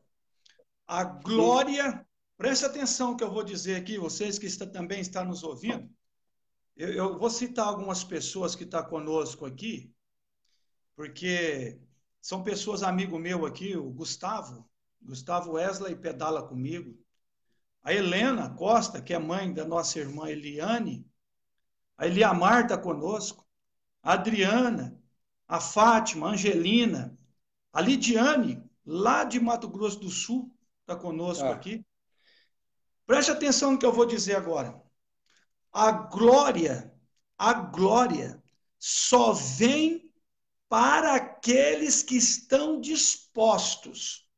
S2: a glória, preste atenção que eu vou dizer aqui, vocês que está, também estão nos ouvindo, eu, eu vou citar algumas pessoas que estão tá conosco aqui, porque são pessoas amigo meu aqui, o Gustavo, Gustavo Wesley pedala comigo, a Helena Costa, que é mãe da nossa irmã Eliane, a Eliamar está conosco, a Adriana, a Fátima, a Angelina, a Lidiane, lá de Mato Grosso do Sul, está conosco ah. aqui. Preste atenção no que eu vou dizer agora. A glória, a glória só vem para aqueles que estão dispostos.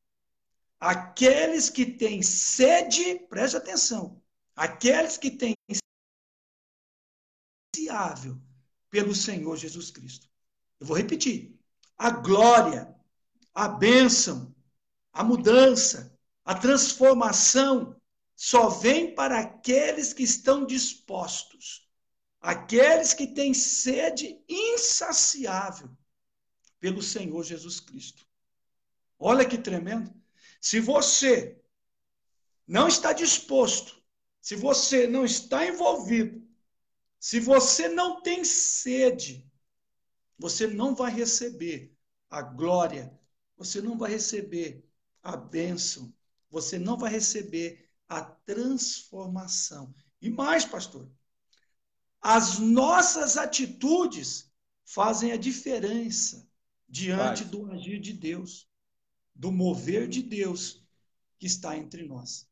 S2: Aqueles que têm sede, preste atenção, aqueles que têm ansiável pelo Senhor Jesus Cristo. Eu vou repetir. A glória, a bênção, a mudança, a transformação só vem para aqueles que estão dispostos, aqueles que têm sede insaciável pelo Senhor Jesus Cristo. Olha que tremendo. Se você não está disposto, se você não está envolvido, se você não tem sede, você não vai receber a glória, você não vai receber a bênção, você não vai receber a transformação. E mais, pastor, as nossas atitudes fazem a diferença diante do agir de Deus, do mover de Deus que está entre nós.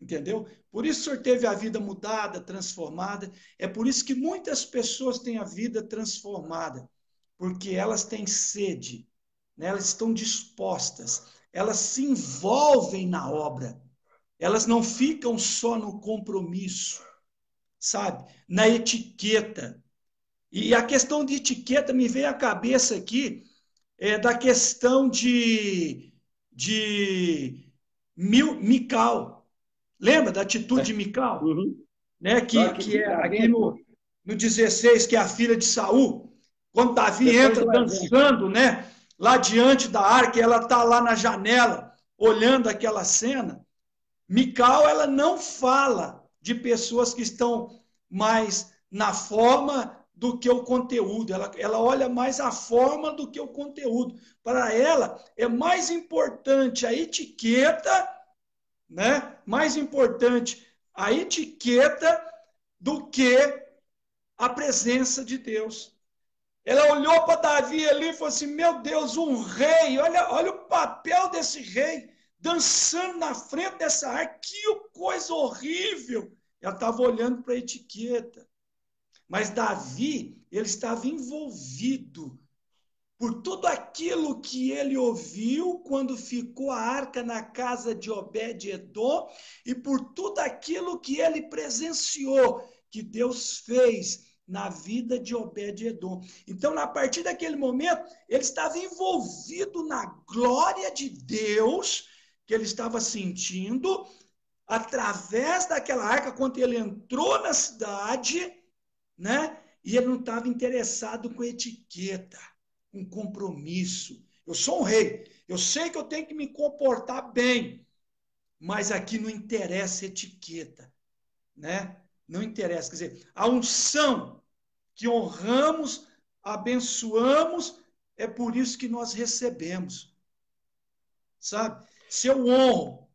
S2: Entendeu? Por isso o senhor teve a vida mudada, transformada. É por isso que muitas pessoas têm a vida transformada, porque elas têm sede, né? elas estão dispostas, elas se envolvem na obra, elas não ficam só no compromisso, sabe? Na etiqueta. E a questão de etiqueta me veio à cabeça aqui é, da questão de, de Mical. Lembra da atitude de Mical? Uhum. Né? Que, que, que é aqui no, no 16, que é a filha de Saul. Quando Davi entra dançando, né? Lá diante da arca, ela está lá na janela, olhando aquela cena. Mical, ela não fala de pessoas que estão mais na forma do que o conteúdo. Ela, ela olha mais a forma do que o conteúdo. Para ela, é mais importante a etiqueta, né? mais importante a etiqueta do que a presença de Deus. Ela olhou para Davi ali e falou assim: Meu Deus, um rei, olha, olha o papel desse rei, dançando na frente dessa arca, que coisa horrível. Ela estava olhando para a etiqueta. Mas Davi, ele estava envolvido por tudo aquilo que ele ouviu quando ficou a arca na casa de Obed-edom e por tudo aquilo que ele presenciou que Deus fez na vida de Obed-edom. Então, a partir daquele momento, ele estava envolvido na glória de Deus que ele estava sentindo através daquela arca quando ele entrou na cidade né? E ele não estava interessado com etiqueta, com compromisso. Eu sou um rei, eu sei que eu tenho que me comportar bem, mas aqui não interessa etiqueta, né? Não interessa, quer dizer, a unção que honramos, abençoamos, é por isso que nós recebemos. Sabe? Se eu honro,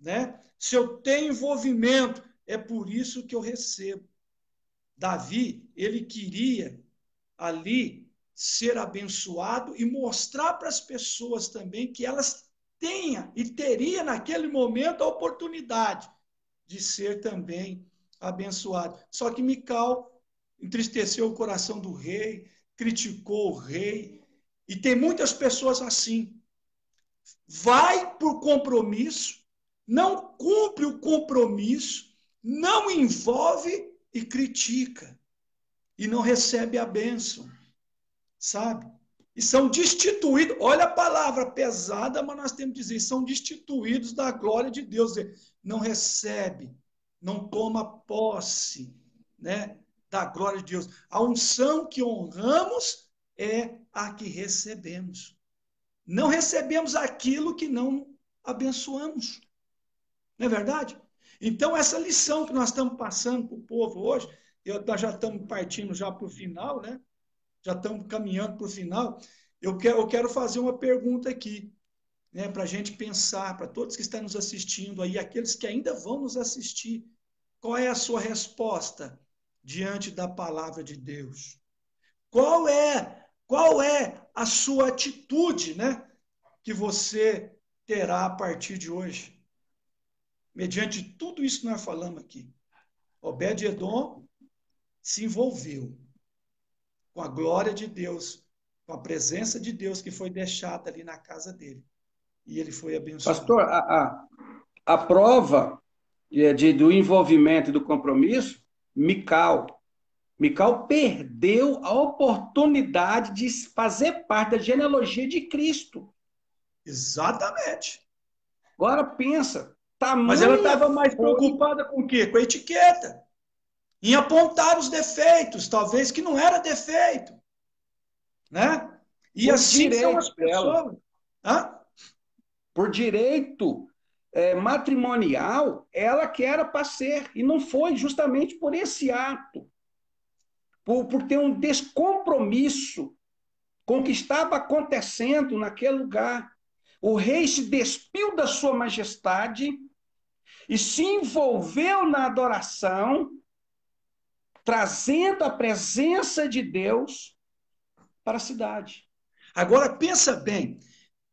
S2: né? Se eu tenho envolvimento, é por isso que eu recebo. Davi, ele queria ali ser abençoado e mostrar para as pessoas também que elas tenham e teria naquele momento a oportunidade de ser também abençoado. Só que Mical entristeceu o coração do rei, criticou o rei, e tem muitas pessoas assim. Vai por compromisso, não cumpre o compromisso, não envolve e critica e não recebe a bênção, sabe? E são destituídos, olha a palavra pesada, mas nós temos que dizer, são destituídos da glória de Deus, não recebe, não toma posse, né, da glória de Deus. A unção que honramos é a que recebemos. Não recebemos aquilo que não abençoamos. Não é verdade? Então, essa lição que nós estamos passando para o povo hoje, eu, nós já estamos partindo já para o final, né? Já estamos caminhando para o final. Eu quero, eu quero fazer uma pergunta aqui, né? Para a gente pensar, para todos que estão nos assistindo aí, aqueles que ainda vão nos assistir, qual é a sua resposta diante da palavra de Deus? Qual é, qual é a sua atitude, né? Que você terá a partir de hoje? mediante tudo isso que nós falamos aqui. Obed-Edom se envolveu com a glória de Deus, com a presença de Deus que foi deixada ali na casa dele. E ele foi abençoado.
S1: Pastor, a, a, a prova de, de, do envolvimento e do compromisso, Mical. Mical perdeu a oportunidade de fazer parte da genealogia de Cristo.
S2: Exatamente.
S1: Agora pensa,
S2: Tamanha Mas ela estava mais preocupada com o quê? Com a etiqueta. Em apontar os defeitos, talvez que não era defeito. Né? E Por assim são as pessoas.
S1: Por direito é, matrimonial, ela que era para ser, e não foi justamente por esse ato, por, por ter um descompromisso com o que estava acontecendo naquele lugar. O rei se despiu da sua majestade e se envolveu na adoração, trazendo a presença de Deus para a cidade.
S2: Agora pensa bem,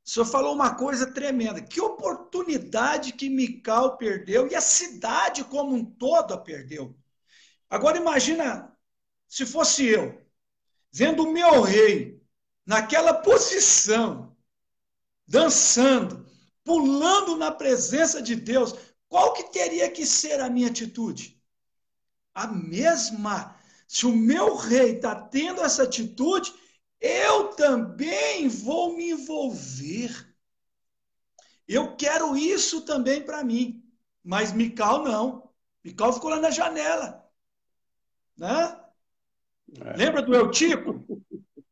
S2: o senhor falou uma coisa tremenda. Que oportunidade que Mical perdeu e a cidade como um todo a perdeu. Agora imagina se fosse eu, vendo o meu rei naquela posição, dançando, pulando na presença de Deus, qual que teria que ser a minha atitude? A mesma. Se o meu rei está tendo essa atitude, eu também vou me envolver. Eu quero isso também para mim. Mas Mical não. Mical ficou lá na janela. Né? É. Lembra do Eutico?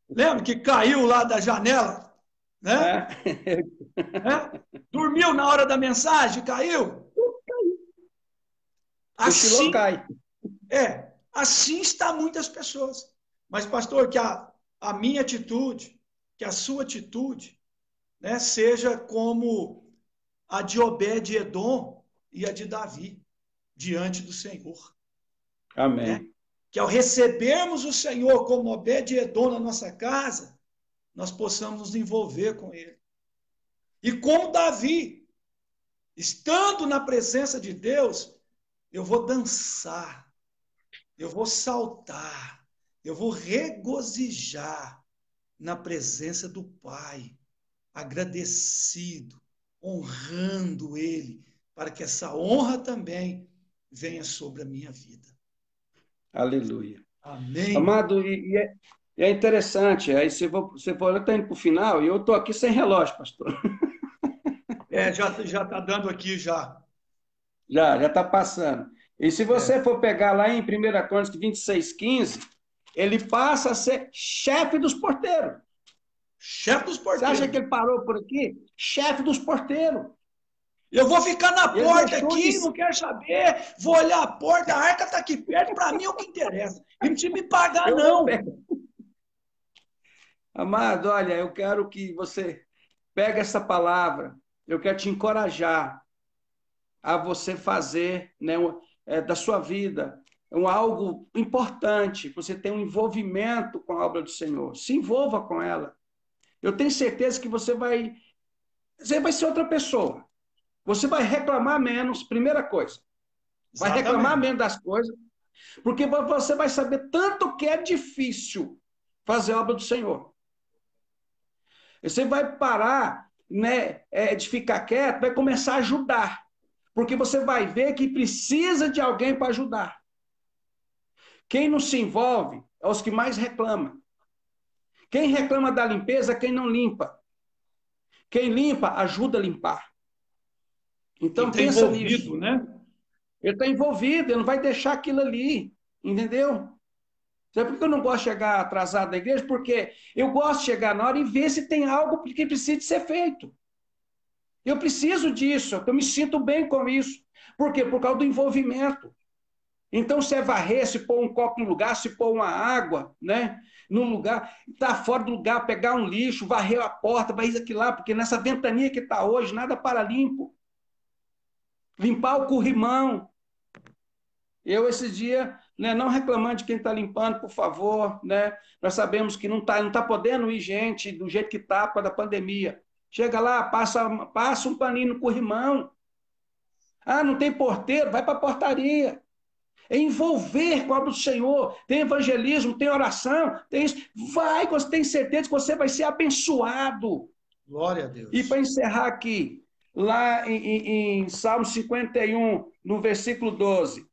S2: Lembra que caiu lá da janela? Né? É. É? Dormiu na hora da mensagem, caiu? Assim, cai. É, assim está muitas pessoas. Mas, pastor, que a, a minha atitude, que a sua atitude, né, seja como a de Obed-Edom e a de Davi, diante do Senhor.
S1: Amém. Né?
S2: Que ao recebermos o Senhor como Obed-Edom na nossa casa, nós possamos nos envolver com Ele. E como Davi, estando na presença de Deus, eu vou dançar, eu vou saltar, eu vou regozijar na presença do Pai, agradecido, honrando Ele, para que essa honra também venha sobre a minha vida.
S1: Aleluia.
S2: Amém.
S1: Amado, e, e, é, e é, interessante, aí você, você pode estar indo para o final, e eu estou aqui sem relógio, pastor.
S2: É, já está já dando aqui já.
S1: Já, já está passando. E se você é. for pegar lá em 1 Crônicas 26, 15, ele passa a ser chefe dos porteiros.
S2: Chefe dos porteiros.
S1: Você acha que ele parou por aqui? Chefe dos porteiros.
S2: Eu vou ficar na porta aqui, de... não quero saber, vou olhar a porta, a arca está aqui perto, para mim é o que interessa. Não precisa me pagar, eu não.
S1: Amado, olha, eu quero que você pegue essa palavra, eu quero te encorajar a você fazer né, é, da sua vida um algo importante, você tem um envolvimento com a obra do Senhor. Se envolva com ela. Eu tenho certeza que você vai você vai ser outra pessoa. Você vai reclamar menos, primeira coisa. Vai Exatamente. reclamar menos das coisas, porque você vai saber tanto que é difícil fazer a obra do Senhor. Você vai parar né, é, de ficar quieto, vai começar a ajudar. Porque você vai ver que precisa de alguém para ajudar. Quem não se envolve é os que mais reclamam. Quem reclama da limpeza é quem não limpa. Quem limpa ajuda a limpar. Então tá pensa nisso. Né? Ele está envolvido, ele não vai deixar aquilo ali. Entendeu? Sabe por que eu não gosto de chegar atrasado da igreja? Porque eu gosto de chegar na hora e ver se tem algo que precisa ser feito. Eu preciso disso, eu me sinto bem com isso. Por quê? Por causa do envolvimento. Então, se é varrer, se pôr um copo no lugar, se pôr uma água, né? No lugar, tá fora do lugar, pegar um lixo, varrer a porta, vai isso aqui lá, porque nessa ventania que está hoje, nada para limpo. Limpar o corrimão. Eu, esse dia, né, não reclamando de quem está limpando, por favor, né? Nós sabemos que não está não tá podendo ir gente do jeito que está causa da pandemia. Chega lá, passa, passa um paninho no corrimão. Ah, não tem porteiro, vai para a portaria é envolver com a obra do Senhor. Tem evangelismo, tem oração, tem isso. Vai, você tem certeza que você vai ser abençoado.
S2: Glória a Deus.
S1: E para encerrar aqui, lá em, em, em Salmo 51, no versículo 12,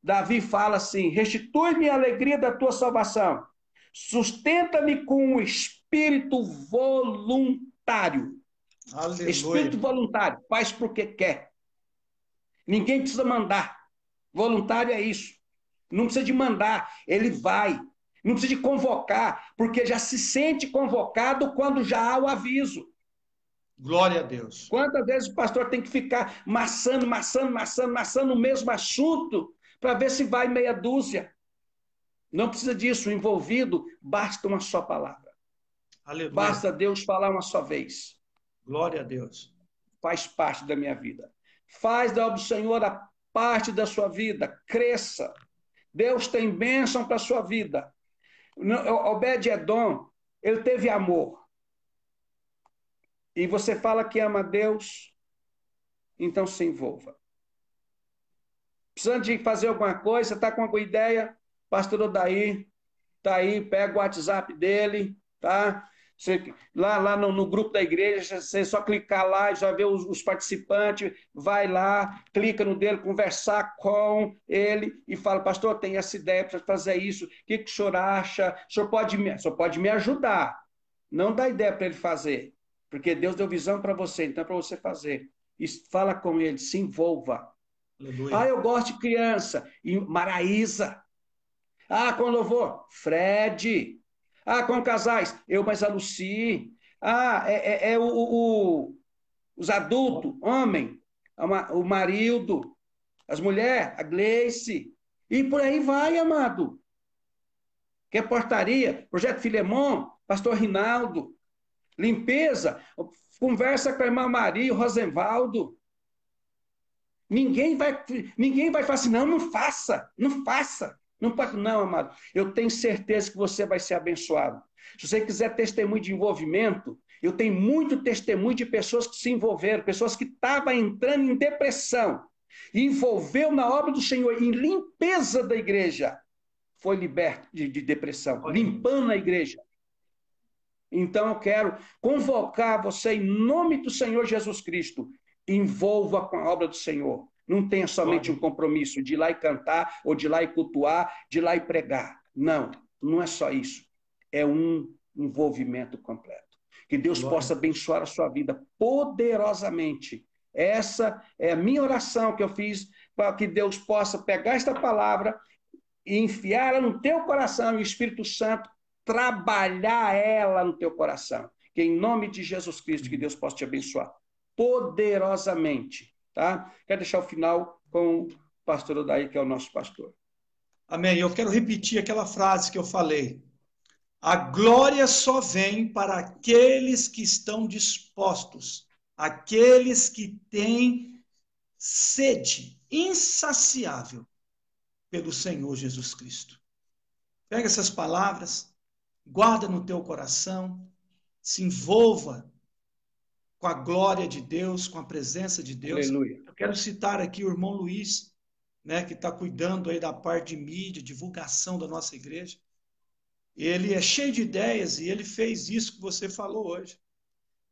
S1: Davi fala assim: Restitui-me a alegria da tua salvação, sustenta-me com o espírito voluntário. Aleluia. Espírito voluntário, faz porque quer. Ninguém precisa mandar. Voluntário é isso. Não precisa de mandar, ele vai. Não precisa de convocar, porque já se sente convocado quando já há o aviso.
S2: Glória a Deus.
S1: Quantas vezes o pastor tem que ficar maçando, maçando, maçando, maçando o mesmo assunto para ver se vai meia dúzia? Não precisa disso. Envolvido basta uma só palavra. Aleluia. Basta Deus falar uma só vez.
S2: Glória a Deus.
S1: Faz parte da minha vida. Faz da obra do Senhor a parte da sua vida. Cresça. Deus tem bênção para a sua vida. Obed-Edom, ele teve amor. E você fala que ama Deus, então se envolva. Precisando de fazer alguma coisa, está com alguma ideia? Pastor Odaí, tá aí, pega o WhatsApp dele, tá? Você, lá lá no, no, grupo da igreja, você só clicar lá e já vê os, os, participantes, vai lá, clica no dele, conversar com ele e fala, pastor, tem essa ideia para fazer isso, o que, que o senhor acha? O senhor pode me, o senhor pode me ajudar, não dá ideia para ele fazer, porque Deus deu visão para você, então é para você fazer. Fala com ele, se envolva. Aleluia. Ah, eu gosto de criança. E Maraísa. Ah, com louvor, Fred. Ah, com casais, eu mais a Luci. Ah, é, é, é o, o, os adultos, homem, o Marildo, as mulheres, a Gleice. E por aí vai, amado. Que é portaria, Projeto Filemon, Pastor Rinaldo. Limpeza, conversa com a irmã Maria, o Rosenvaldo. Ninguém vai, ninguém vai falar assim, não, não faça, não faça. Não pode, não, amado. Eu tenho certeza que você vai ser abençoado. Se você quiser testemunho de envolvimento, eu tenho muito testemunho de pessoas que se envolveram, pessoas que estavam entrando em depressão, e envolveu na obra do Senhor, em limpeza da igreja, foi liberto de, de depressão, limpando a igreja. Então eu quero convocar você em nome do Senhor Jesus Cristo. Envolva com a obra do Senhor. Não tenha somente um compromisso de ir lá e cantar, ou de ir lá e cultuar, de ir lá e pregar. Não, não é só isso. É um envolvimento completo. Que Deus Glória. possa abençoar a sua vida poderosamente. Essa é a minha oração que eu fiz para que Deus possa pegar esta palavra e enfiá-la no teu coração e o Espírito Santo trabalhar ela no teu coração. Que em nome de Jesus Cristo, que Deus possa te abençoar poderosamente Tá? Quero deixar o final com o pastor Odaí, que é o nosso pastor.
S2: Amém. Eu quero repetir aquela frase que eu falei. A glória só vem para aqueles que estão dispostos, aqueles que têm sede insaciável pelo Senhor Jesus Cristo. Pega essas palavras, guarda no teu coração, se envolva com a glória de Deus, com a presença de Deus. Aleluia. Eu quero citar aqui o irmão Luiz, né, que está cuidando aí da parte de mídia, divulgação da nossa igreja. Ele é cheio de ideias e ele fez isso que você falou hoje.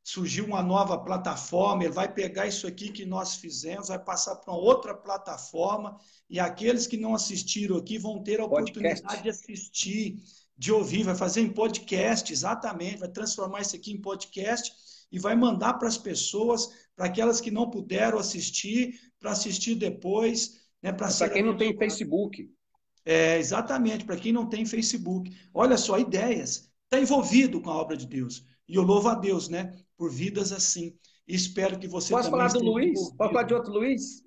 S2: Surgiu uma nova plataforma, ele vai pegar isso aqui que nós fizemos, vai passar para uma outra plataforma e aqueles que não assistiram aqui vão ter a podcast. oportunidade de assistir, de ouvir, vai fazer em podcast, exatamente, vai transformar isso aqui em podcast e vai mandar para as pessoas, para aquelas que não puderam assistir, para assistir depois. Né,
S1: para quem não tem Facebook.
S2: É, exatamente, para quem não tem Facebook. Olha só, ideias. Está envolvido com a obra de Deus. E eu louvo a Deus, né? Por vidas assim. E espero que você
S1: Posso falar do Luiz? Envolvido. Posso falar de outro Luiz?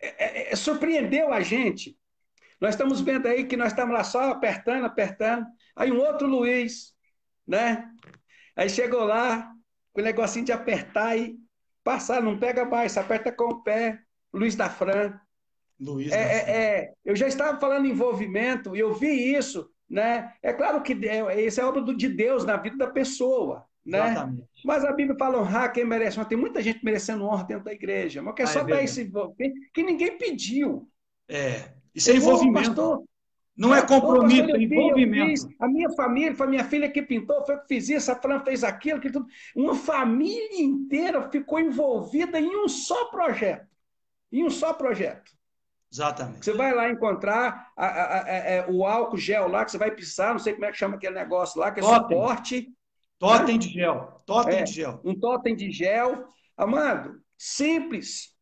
S1: É, é, é, surpreendeu a gente. Nós estamos vendo aí que nós estamos lá só apertando, apertando. Aí um outro Luiz, né? Aí chegou lá, com o negocinho de apertar e passar, não pega mais, aperta com o pé. Luiz da Fran. Luiz é, da é, Fran. É, eu já estava falando em envolvimento e eu vi isso, né? É claro que isso é obra de Deus na vida da pessoa, né? Exatamente. Mas a Bíblia fala honrar quem merece, mas tem muita gente merecendo honra dentro da igreja, mas que é ah, só é dar esse que ninguém pediu.
S2: É, isso é envolvimento. Pastor, não é compromisso, é envolvimento.
S1: a minha família, foi minha filha que pintou, foi que fiz isso, a Fran fez aquilo, que tudo. Uma família inteira ficou envolvida em um só projeto. Em um só projeto.
S2: Exatamente.
S1: Você vai lá encontrar a, a, a, é, o álcool gel lá, que você vai pisar, não sei como é que chama aquele negócio lá, que é totem. suporte.
S2: Totem né? de gel. Totem é, de gel.
S1: Um totem de gel. Amado, simples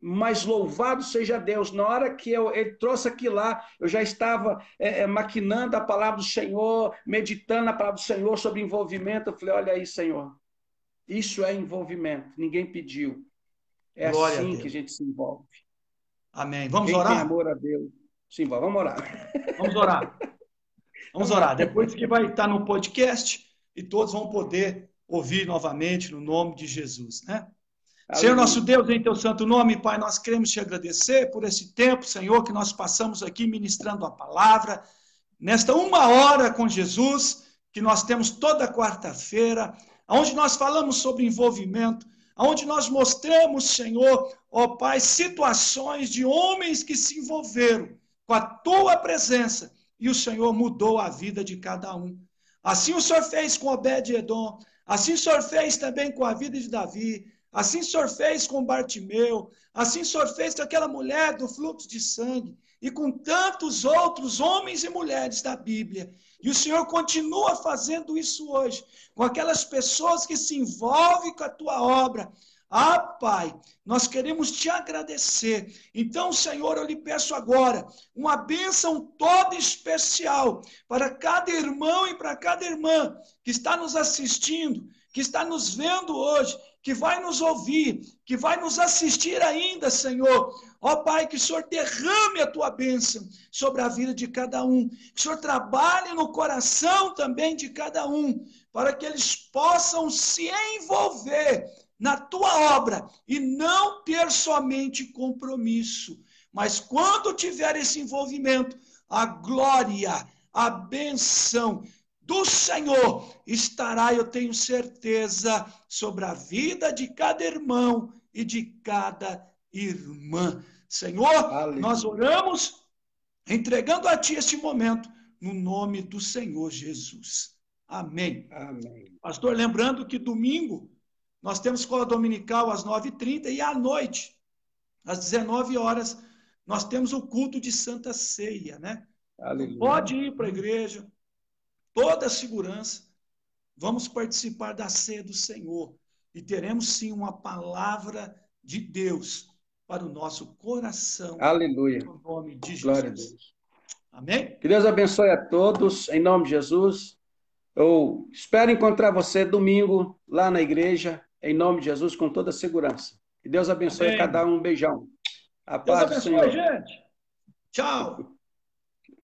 S1: mas louvado seja Deus. Na hora que eu, ele trouxe aquilo lá, eu já estava é, é, maquinando a palavra do Senhor, meditando a palavra do Senhor sobre envolvimento. Eu falei: olha aí, Senhor, isso é envolvimento. Ninguém pediu. É Glória assim a que a gente se envolve.
S2: Amém. Vamos Quem orar?
S1: Tem amor a Deus. Sim, vamos orar.
S2: Vamos orar. Vamos orar. Depois que vai estar no podcast e todos vão poder ouvir novamente no nome de Jesus, né? Senhor nosso Deus, em teu santo nome, Pai, nós queremos te agradecer por esse tempo, Senhor, que nós passamos aqui ministrando a palavra, nesta uma hora com Jesus, que nós temos toda quarta-feira, onde nós falamos sobre envolvimento, onde nós mostramos, Senhor, ó Pai, situações de homens que se envolveram com a tua presença e o Senhor mudou a vida de cada um. Assim o Senhor fez com Obed-Edom, assim o Senhor fez também com a vida de Davi, assim o Senhor fez com Bartimeu, assim o Senhor fez com aquela mulher do fluxo de sangue e com tantos outros homens e mulheres da Bíblia. E o Senhor continua fazendo isso hoje, com aquelas pessoas que se envolvem com a tua obra, ah, Pai, nós queremos te agradecer. Então, Senhor, eu lhe peço agora uma bênção toda especial para cada irmão e para cada irmã que está nos assistindo, que está nos vendo hoje, que vai nos ouvir, que vai nos assistir ainda, Senhor. Ó Pai, que o Senhor derrame a tua bênção sobre a vida de cada um, que o Senhor trabalhe no coração também de cada um, para que eles possam se envolver na tua obra e não ter somente compromisso. Mas quando tiver esse envolvimento, a glória, a benção do Senhor estará, eu tenho certeza, sobre a vida de cada irmão e de cada irmã. Senhor, Aleluia. nós oramos entregando a Ti este momento, no nome do Senhor Jesus. Amém. Amém. Pastor, lembrando que domingo nós temos escola dominical às 9h30 e à noite, às 19 horas, nós temos o culto de Santa Ceia, né? Aleluia. Pode ir para a igreja, toda a segurança. Vamos participar da ceia do Senhor e teremos sim uma palavra de Deus para o nosso coração.
S1: Aleluia.
S2: No nome de Jesus.
S1: Glória a Deus.
S2: Amém?
S1: Que Deus abençoe a todos, em nome de Jesus. Eu espero encontrar você domingo lá na igreja em nome de Jesus, com toda segurança. Que Deus abençoe Amém. cada um. Um beijão.
S2: A Deus paz do Senhor. gente. Tchau.